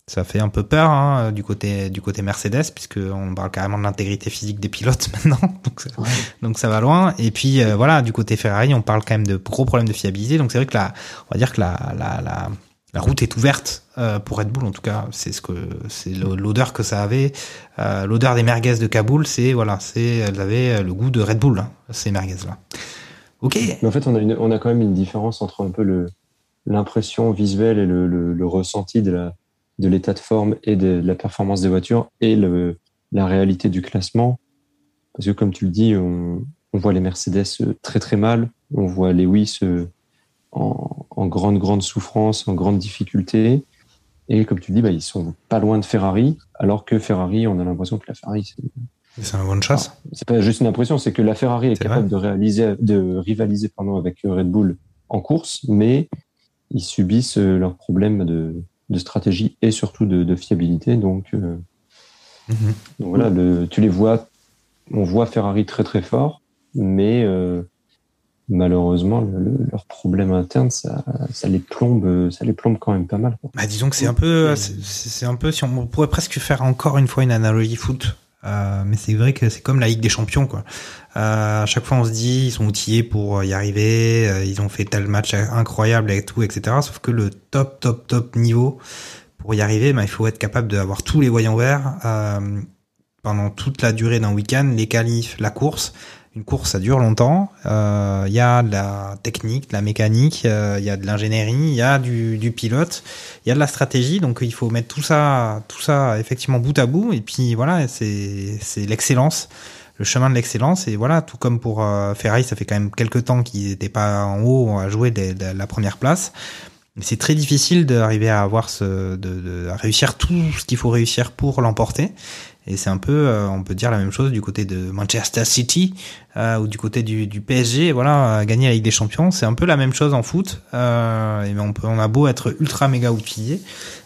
ça fait un peu peur hein, du côté du côté Mercedes puisque on parle carrément de l'intégrité physique des pilotes maintenant. Donc ça, donc ça va loin. Et puis euh, voilà du côté Ferrari, on parle quand même de gros problèmes de fiabilité. Donc c'est vrai que la, on va dire que la la, la la route est ouverte euh, pour Red Bull en tout cas c'est ce que c'est l'odeur que ça avait Euh, l'odeur des merguez de Kaboul c'est voilà c'est elles avaient le goût de Red Bull hein, ces merguez là ok Mais en fait, on a, une, on a quand même une différence entre un peu le l'impression visuelle et le, le, le ressenti de la de l'état de forme et de, la performance des voitures et le, la réalité du classement. Parce que comme tu le dis, on, on voit les Mercedes euh, très très mal, on voit Lewis euh, en, en grande grande souffrance, en grande difficulté. Et comme tu le dis, bah, ils sont pas loin de Ferrari, alors que Ferrari, on a l'impression que la Ferrari, c'est c'est une bonne chasse c'est pas juste une impression, c'est que la Ferrari est, capable de réaliser, de rivaliser pardon, avec Red Bull en course, mais ils subissent euh, leurs problèmes de, de stratégie et surtout de, de fiabilité. Donc, euh, Mhm. donc voilà, le, tu les vois, on voit Ferrari très très fort, mais euh, malheureusement, le- le- leurs problèmes internes, ça, ça les plombe, ça les plombe quand même pas mal. Bah, disons que c'est un peu, c'est un peu, si on pourrait presque faire encore une fois une analogie foot. Euh, mais c'est vrai que c'est comme la Ligue des Champions, quoi. Euh, à chaque fois, on se dit, ils sont outillés pour y arriver, euh, ils ont fait tel match incroyable et tout, etc. Sauf que le top, top, top niveau, pour y arriver, bah, il faut être capable d'avoir tous les voyants verts euh, pendant toute la durée d'un week-end, les qualifs, la course. Une course, ça dure longtemps. Euh, Il y a de la technique, de la mécanique, euh, il y a de l'ingénierie, il y a du, du pilote, il y a de la stratégie. Donc il faut mettre tout ça, tout ça effectivement bout à bout. Et puis voilà, c'est l'excellence, le chemin de l'excellence. Et voilà, tout comme pour euh, Ferrari, ça fait quand même quelques temps qu'ils n'étaient pas en haut à jouer de la première place. C'est très difficile d'arriver à avoir ce, de, de à réussir tout ce qu'il faut réussir pour l'emporter. Et c'est un peu, euh, on peut dire la même chose du côté de Manchester City euh, ou du côté du, du PSG. Voilà, euh, gagner la Ligue des Champions, c'est un peu la même chose en foot. Euh, et on, peut, on a beau être ultra méga outillé,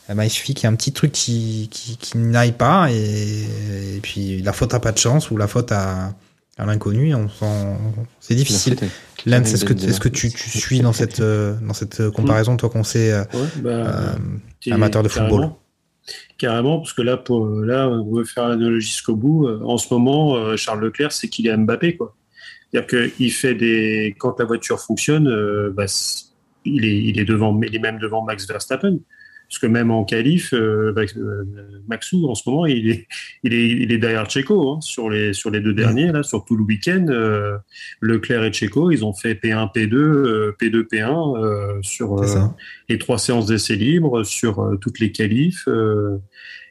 eh ben, il suffit qu'il y ait un petit truc qui, qui, qui n'aille pas et, et, puis la faute a pas de chance ou la faute à, à l'inconnu. On c'est difficile. Lance, est-ce que, est-ce que tu, tu suis dans cette, dans cette comparaison, toi qu'on sait ouais, bah, amateur de football? Carrément, parce que là, pour, là, on veut faire l'analogie jusqu'au bout. En ce moment, Charles Leclerc, c'est qu'il est Mbappé, quoi. C'est-à-dire qu'il fait des, quand la voiture fonctionne, euh, bah, il est, il est devant, il est même devant Max Verstappen. Parce que même en qualif, euh, Maxou, en ce moment, il est, il est, il est derrière Checo hein, sur les sur les deux derniers là, sur tout le week-end. Euh, Leclerc et Checo, ils ont fait P1, P2, P2, P1 sur les trois séances d'essai libre, sur toutes les qualifs.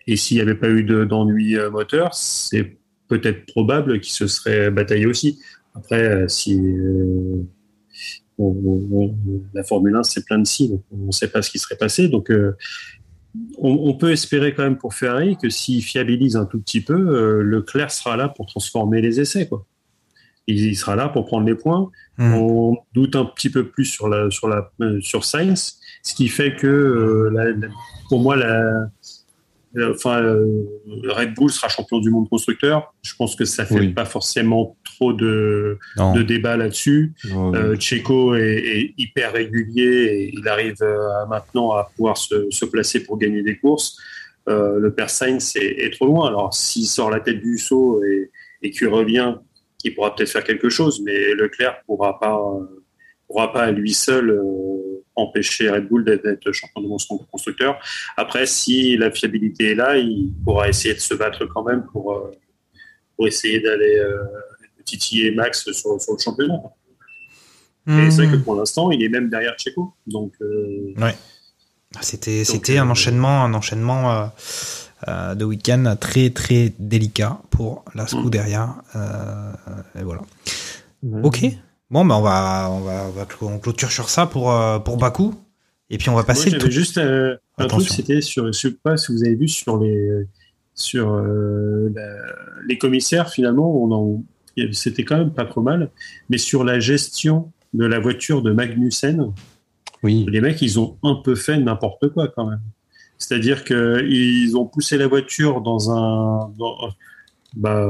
et s'il n'y avait pas eu d'ennui moteur, c'est peut-être probable qu'ils se seraient bataillés aussi. Après, si la Formule 1, c'est plein de si, donc on ne sait pas ce qui serait passé. Donc, euh, on, on, peut espérer quand même pour Ferrari que s'il fiabilise un tout petit peu, euh, Leclerc sera là pour transformer les essais. Quoi. Il, il sera là pour prendre les points. Mmh. On doute un petit peu plus sur, la, sur, la, euh, sur Sainz, ce qui fait que, euh, la, la, pour moi, la, enfin, euh, Red Bull sera champion du monde constructeur. Je pense que ça fait oui. pas forcément trop de, de débat là-dessus. Oh, euh, Checo est, est, hyper régulier et il arrive à, maintenant à pouvoir se, se, placer pour gagner des courses. Euh, le père Sainz est, est, trop loin. Alors, s'il sort la tête du saut et, et qu'il revient, il pourra peut-être faire quelque chose, mais Leclerc pourra pas, pourra pas à lui seul euh, empêcher Red Bull d'être champion du monde constructeur. Après, si la fiabilité est là, il pourra essayer de se battre quand même pour, euh, pour essayer d'aller euh, titiller Max sur, sur le championnat. Mmh. Et c'est vrai que pour l'instant, il est même derrière Checo. Donc, euh, ouais. C'était, c'était un enchaînement, un enchaînement euh, de week-end très très délicat pour la Scuderia. Mmh. et voilà. Mmh. Ok. Bon, ben on va, on va, on va on clôture sur ça pour, euh, pour Bakou. Et puis on va passer. Moi, j'avais juste euh, un truc, c'était sur, je sais pas si vous avez vu sur les, sur euh, la, les commissaires, finalement, on en, c'était quand même pas trop mal. Mais sur la gestion de la voiture de Magnussen, oui. les mecs, ils ont un peu fait n'importe quoi quand même. C'est-à-dire qu'ils ont poussé la voiture dans un, dans, bah,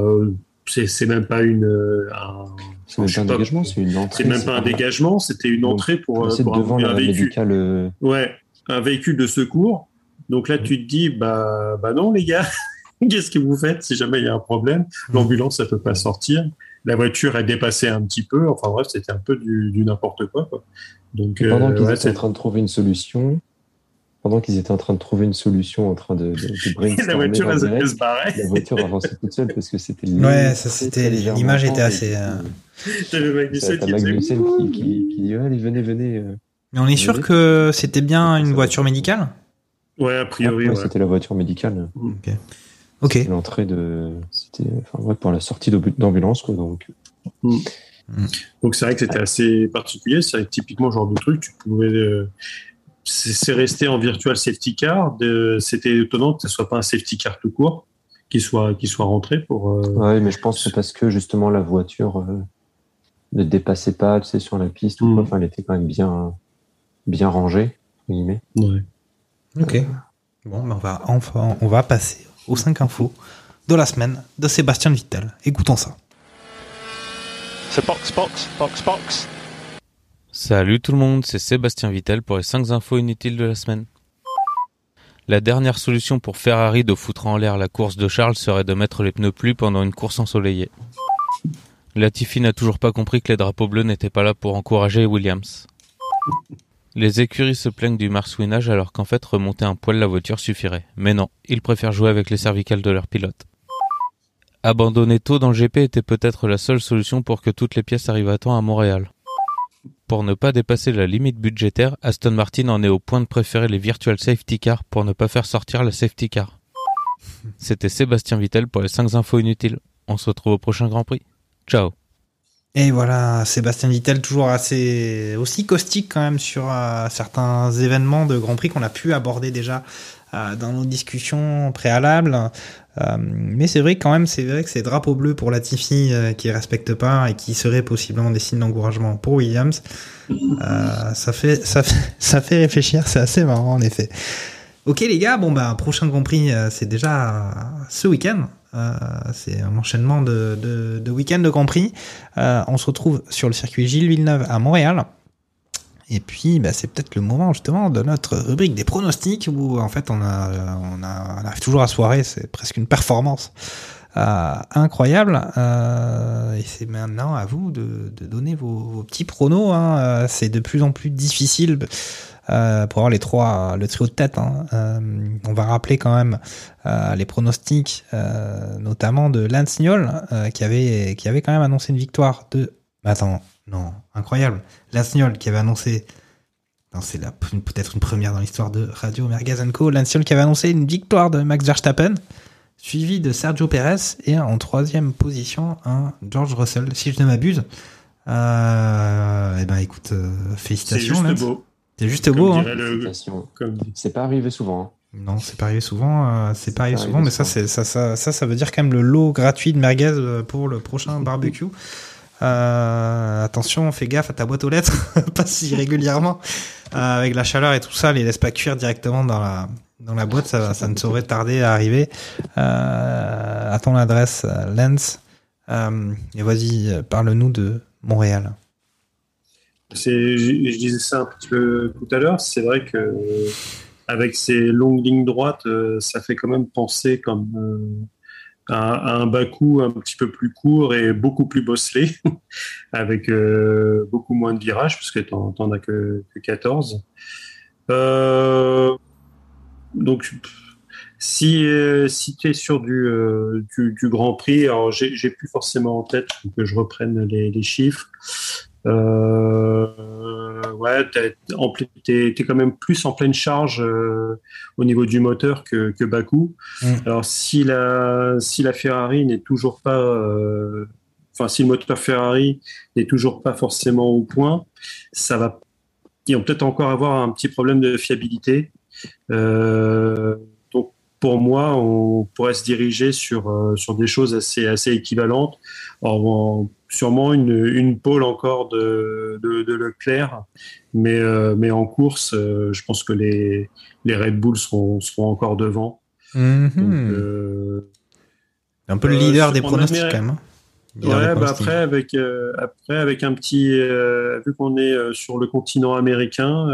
c'est même pas une, un, c'est même pas un dégagement, c'est une entrée. C'est même pas un dégagement, c'était une entrée pour, pour devant un, véhicule. Médicale... Ouais, un véhicule de secours. Donc là, tu te dis, bah, bah non, les gars, qu'est-ce que vous faites si jamais il y a un problème? L'ambulance, ça peut pas sortir. La voiture est dépassée un petit peu. Enfin bref, c'était un peu du, du n'importe quoi, quoi. Donc, pendant euh, qu'ils ouais, étaient en train de trouver une solution, pendant qu'ils étaient en train de trouver une solution, en train de, de, de brainstormer, la voiture, elle, direct, se la voiture avançait toute seule parce que c'était ouais, ça c'était l'image était assez. Euh... T'avais Magnussen qui, Magnussen qui, qui, qui, dit allez venez venez. Euh, Mais on est sûr que c'était bien une voiture médicale? Ouais, a priori. Ouais, ouais. C'était la voiture médicale. Ok. Ok. L'entrée de, c'était, enfin ouais, pour la sortie d'ambulance quoi donc. Mm. Mm. Donc c'est vrai que c'était assez particulier. C'est typiquement le genre de truc tu pouvais. Euh, c'est resté en virtual safety car. C'était étonnant que ce soit pas un safety car tout court qui soit qui soit rentré pour. Euh... Ouais, mais je pense que c'est parce que justement la voiture euh, ne dépassait pas, tu sais, sur la piste. Ou quoi. Enfin, elle était quand même bien bien rangée. Guillemets. Ouais. Ok. Bon, ben on va enfin on va passer aux 5 infos de la semaine de Sébastien Vittel. Écoutons ça. C'est box box box box. Salut tout le monde, c'est Sébastien Vittel pour les 5 infos inutiles de la semaine. La dernière solution pour Ferrari de foutre en l'air la course de Charles serait de mettre les pneus plus pendant une course ensoleillée. Latifi n'a toujours pas compris que les drapeaux bleus n'étaient pas là pour encourager Williams. Les écuries se plaignent du marsouinage alors qu'en fait remonter un poil la voiture suffirait. Mais non, ils préfèrent jouer avec les cervicales de leurs pilotes. Abandonner tôt dans le GP était peut-être la seule solution pour que toutes les pièces arrivent à temps à Montréal. Pour ne pas dépasser la limite budgétaire, Aston Martin en est au point de préférer les virtual safety cars pour ne pas faire sortir la safety car. C'était Sébastien Vittel pour les 5 infos inutiles. On se retrouve au prochain Grand Prix. Ciao Et voilà, Sébastien Vittel toujours assez aussi caustique quand même sur euh, certains événements de Grand Prix qu'on a pu aborder déjà dans nos discussions préalables. Euh, mais c'est vrai quand même, c'est vrai que c'est drapeau bleu pour Latifi euh, qui respecte pas et qui serait possiblement des signes d'encouragement pour Williams. Euh, ça fait ça fait ça fait réfléchir, c'est assez marrant en effet. Ok les gars, bon bah prochain Grand Prix, euh, c'est déjà ce week-end. Euh, c'est un enchaînement de, de, de week-end de Grand Prix. Euh, on se retrouve sur le circuit Gilles Villeneuve à Montréal. Et puis, bah, c'est peut-être le moment justement de notre rubrique des pronostics où en fait on, a, on, a, on arrive toujours à soirée, c'est presque une performance euh, incroyable. Euh, et c'est maintenant à vous de, de donner vos, vos petits pronos. Hein. Euh, C'est de plus en plus difficile euh, pour avoir les trois, le trio de tête. Hein. Euh, on va rappeler quand même euh, les pronostics, notamment de Lance Niol, qui avait qui avait quand même annoncé une victoire de. Attends, non, incroyable. Niol qui avait annoncé. Non, c'est la- peut-être une première dans l'histoire de Radio Merguez Co. Qui avait annoncé une victoire de Max Verstappen, suivi de Sergio Perez et en troisième position un George Russell, si je ne m'abuse. Euh, eh ben écoute, euh, C'est félicitations. juste Lance. beau. C'est juste Comme beau. Hein. le- C'est pas arrivé souvent. hein. Non, c'est pas arrivé souvent. euh, c'est pas arrivé pas souvent, arrivé mais ça, souvent. c'est ça, ça, ça, ça veut dire quand même le lot gratuit de merguez pour le prochain barbecue. Euh, attention, fais gaffe à ta boîte aux lettres, pas si régulièrement. Euh, avec la chaleur et tout ça, les laisse pas cuire directement dans la boîte, ça, ne saurait tarder à arriver. Euh, à ton adresse, euh, Lens. Et vas-y, parle-nous de Montréal. Je, je disais ça un petit peu tout à l'heure. C'est vrai que avec ces longues lignes droites, ça fait quand même penser comme un Bakou un petit peu plus court et beaucoup plus bosselé, avec euh, beaucoup moins de virages, parce que t'en, t'en as que, que 14. Euh, donc, si, euh, tu es sur du, Grand Prix, alors j'ai, plus forcément en tête que je reprenne les chiffres. Euh, ouais, t'es, quand même plus en pleine charge euh, au niveau du moteur que, que Bakou. Mm. Alors si la, si la Ferrari n'est toujours pas, euh, enfin si le moteur Ferrari n'est toujours pas forcément au point, ça va, ils vont peut-être encore avoir un petit problème de fiabilité. Euh, donc pour moi, on pourrait se diriger sur sur des choses assez assez équivalentes. Alors, sûrement une, une pole encore de, de, de Leclerc, mais, euh, mais en course, euh, je pense que les, les Red Bull seront, seront encore devant. Mhm. Donc, euh, un peu le leader des on pronostics quand même. hein. Ouais, bah après avec après avec un petit vu qu'on est sur le continent américain,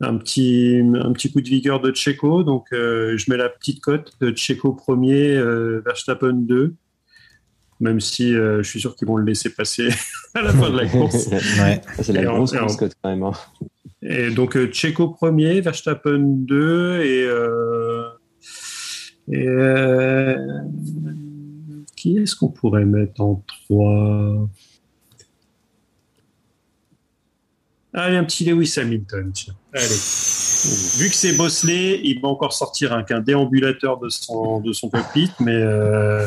un petit un petit coup de vigueur de Checo, donc je mets la petite cote de Checo premier, Verstappen 2 même si euh, je suis sûr qu'ils vont le laisser passer à la fin de la course. Ouais. C'est la Et grosse en- mascotte quand même. hein. Et donc euh, Checo premier, Verstappen 2 et, euh, et euh, qui est-ce qu'on pourrait mettre en 3 Allez, un petit Lewis Hamilton. tiens. Allez. Vu que c'est bosselé, il va encore sortir un, qu'un déambulateur de son, de son cockpit, mais, euh,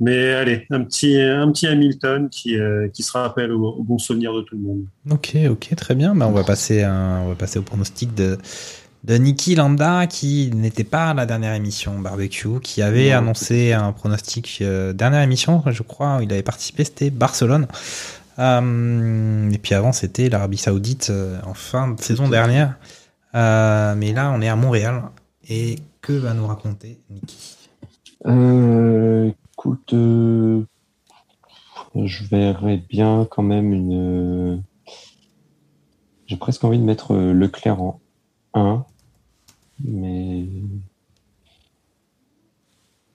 mais allez, un petit, un petit Hamilton qui, euh, qui se rappelle au, au bon souvenir de tout le monde. Ok, ok, très bien. Bah, on va passer, on va passer au pronostic de de Niki Lambda qui n'était pas à la dernière émission barbecue, qui avait Non. annoncé un pronostic euh, dernière émission, je crois, où il avait participé, c'était Barcelone. Euh, et puis avant, c'était l'Arabie Saoudite euh, en fin de saison dernière. Euh, mais là, on est à Montréal. Et que va nous raconter Niki Euh, écoute, euh, je verrais bien quand même une. J'ai presque envie de mettre euh, Leclerc en 1, mais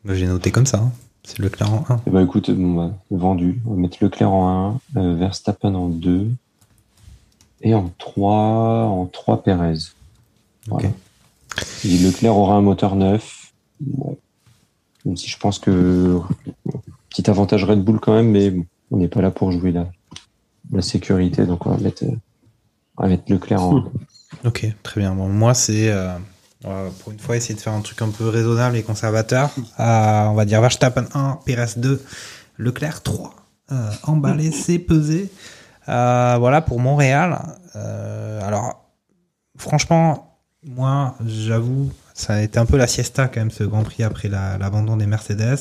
Bah, J'ai noté comme ça. hein. C'est le en 1. eh ben, écoute, bon, bah, vendu. On va mettre Leclerc en 1, euh, Verstappen en 2 et en 3, en 3 Perez. Voilà. Et Leclerc aura un moteur neuf. Bon. Même si je pense que petit avantage Red Bull quand même, mais bon, on n'est pas là pour jouer la, la sécurité, donc on va mettre, on va mettre Leclerc en. Ok, très bien. Bon, moi, c'est euh, pour une fois essayer de faire un truc un peu raisonnable et conservateur. Euh, on va dire Verstappen 1, Perez 2, Leclerc 3. euh, emballé, c'est pesé. Euh, voilà pour Montréal. Euh, alors, franchement, moi, j'avoue, ça a été un peu la siesta quand même ce Grand Prix après la- l'abandon des Mercedes.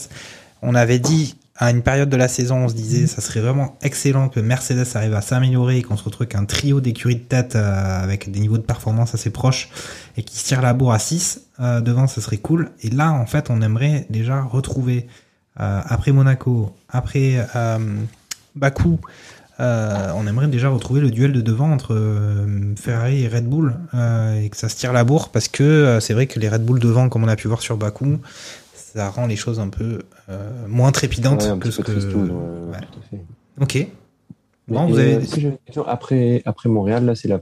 On avait dit à une période de la saison, on se disait, ça serait vraiment excellent que Mercedes arrive à s'améliorer et qu'on se retrouve avec un trio d'écuries de tête euh, avec des niveaux de performance assez proches et qui se tire la bourre à 6 euh, devant, ce serait cool. Et là, en fait, on aimerait déjà retrouver euh, après Monaco, après Bakou, euh, on aimerait déjà retrouver le duel de devant entre euh, Ferrari et Red Bull euh, et que ça se tire la bourre parce que c'est vrai que les Red Bull devant, comme on a pu voir sur Bakou, ça rend les choses un peu moins trépidantes Ouais, que ce que. tristouille, ouais, tout à fait. Ok. Bon, vous avez. si après, après Montréal, là, c'est la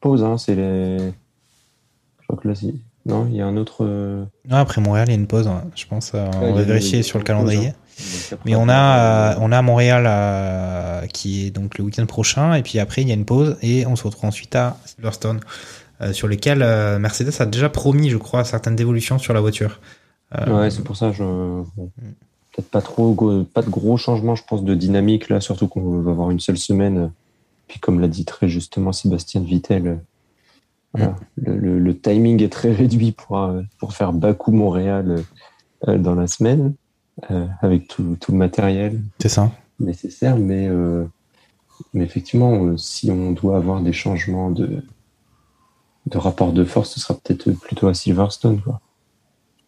pause, hein, c'est les. Je crois que là, c'est. Non, il y a un autre. Non, après Montréal, il y a une pause. hein. Je pense. on va vérifier sur le pause, calendrier. hein. Donc Mais on a, euh, on a Montréal euh, qui est donc le week-end prochain, et puis après il y a une pause, et on se retrouve ensuite à Silverstone, euh, sur lesquels euh, Mercedes a déjà promis, je crois, certaines évolutions sur la voiture. Ouais, c'est pour ça, je. bon, Peut-être pas trop, pas de gros changements, je pense, de dynamique, là, surtout qu'on va avoir une seule semaine. Puis, comme l'a dit très justement Sébastien Vittel, voilà, le, le- le timing est très réduit pour, pour faire Bakou-Montréal dans la semaine, avec tout, tout le matériel ça. nécessaire, mais, euh, mais effectivement, euh, si on doit avoir des changements de, de rapport de force, ce sera peut-être plutôt à Silverstone, quoi.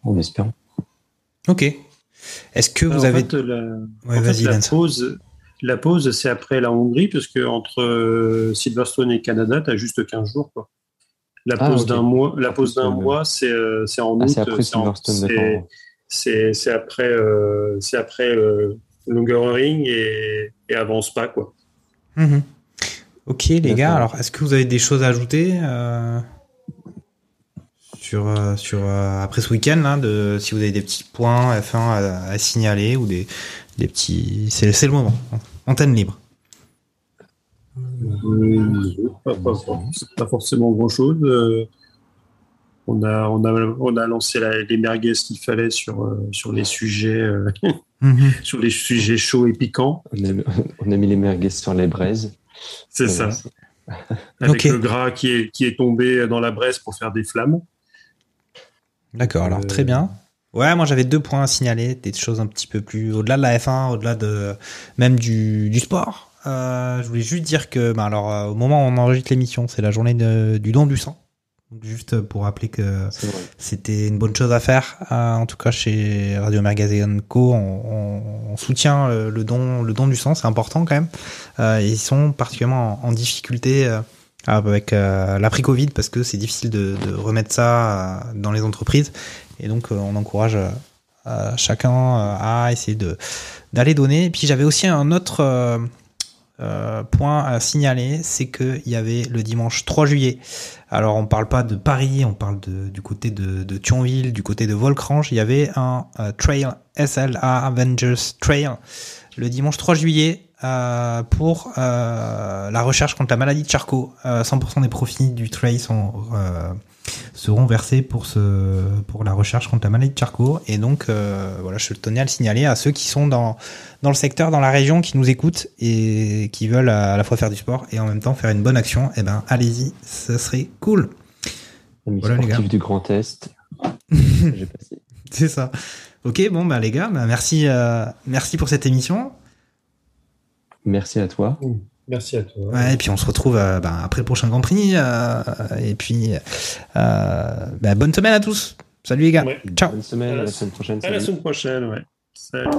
En espérant. Ok. Est-ce que vous en avez. fait, la, Ouais, en fait, vas-y, la Lance. pause, la pause, c'est après la Hongrie, parce que entre euh, Silverstone et Canada, tu as juste 15 jours. Quoi. La Ah, pause d'un mois, la pause d'un Euh, mois, c'est euh, en Ah, août. c'est après Silverstone, c'est- après, euh, c'est après euh, Ring et, et avant Spa, quoi. Mhm. Ok, les D'accord. gars, alors est-ce que vous avez des choses à ajouter euh, sur, euh, sur euh, après ce week-end là, de si vous avez des petits points F1 à, à signaler ou des, des petits. C'est c'est le moment. Antenne libre. Euh, pas, pas- pas forcément grand chose. On, a, on, a, on a lancé la- les merguez qu'il fallait sur, euh, sur les sujets. euh, Mhm. sur les sujets chauds et piquants. On a, on a mis les merguez sur les braises. C'est ça. Voilà, c'est- Avec le gras qui est, qui est tombé dans la braise pour faire des flammes. D'accord, alors Euh, très bien. Ouais, moi j'avais deux points à signaler, des choses un petit peu plus au-delà de la F1, au-delà de même du, du sport. Euh, je voulais juste dire que, bah alors, euh, au moment où on enregistre l'émission, c'est la journée de- du don du sang. Donc, juste pour rappeler que c'était une bonne chose à faire. Euh, en tout cas, chez Radio Magazine Co, on, on- on soutient le, le don, le don du sang, c'est important quand même. Euh, ils sont particulièrement en, en difficulté euh, avec euh, l'après Covid parce que c'est difficile de, de remettre ça dans les entreprises. Et donc, on encourage euh, chacun à essayer de d'aller donner. Et puis, j'avais aussi un autre euh, point à signaler, c'est qu'il y avait le dimanche 3 juillet. Alors, on parle pas de Paris, on parle du côté de, Thionville, du côté de Volcrange. Il y avait un euh, trail SLA Avengers Trail le dimanche 3 juillet euh, pour la recherche contre la maladie de Charcot. Euh, 100% des profits du trail sont, seront versés pour, ce, pour la recherche contre la maladie de Charcot. Et donc, euh, voilà, je tenais à le signaler à ceux qui sont dans, dans le secteur, dans la région, qui nous écoutent et qui veulent à la fois faire du sport et en même temps faire une bonne action. Eh ben, allez-y, ça serait cool. Voilà, les gars. du Grand Est. J'ai passé. C'est ça. Ok, bon, bah les gars, bah, merci, euh, merci pour cette émission. Merci à toi. Merci à toi. Ouais, et puis on se retrouve euh, bah, après le prochain Grand Prix. euh, et puis, euh, bah, bonne semaine à tous. Salut les gars. Ouais. Ciao. Bonne semaine, à la semaine prochaine. À la semaine prochaine, ouais. Salut.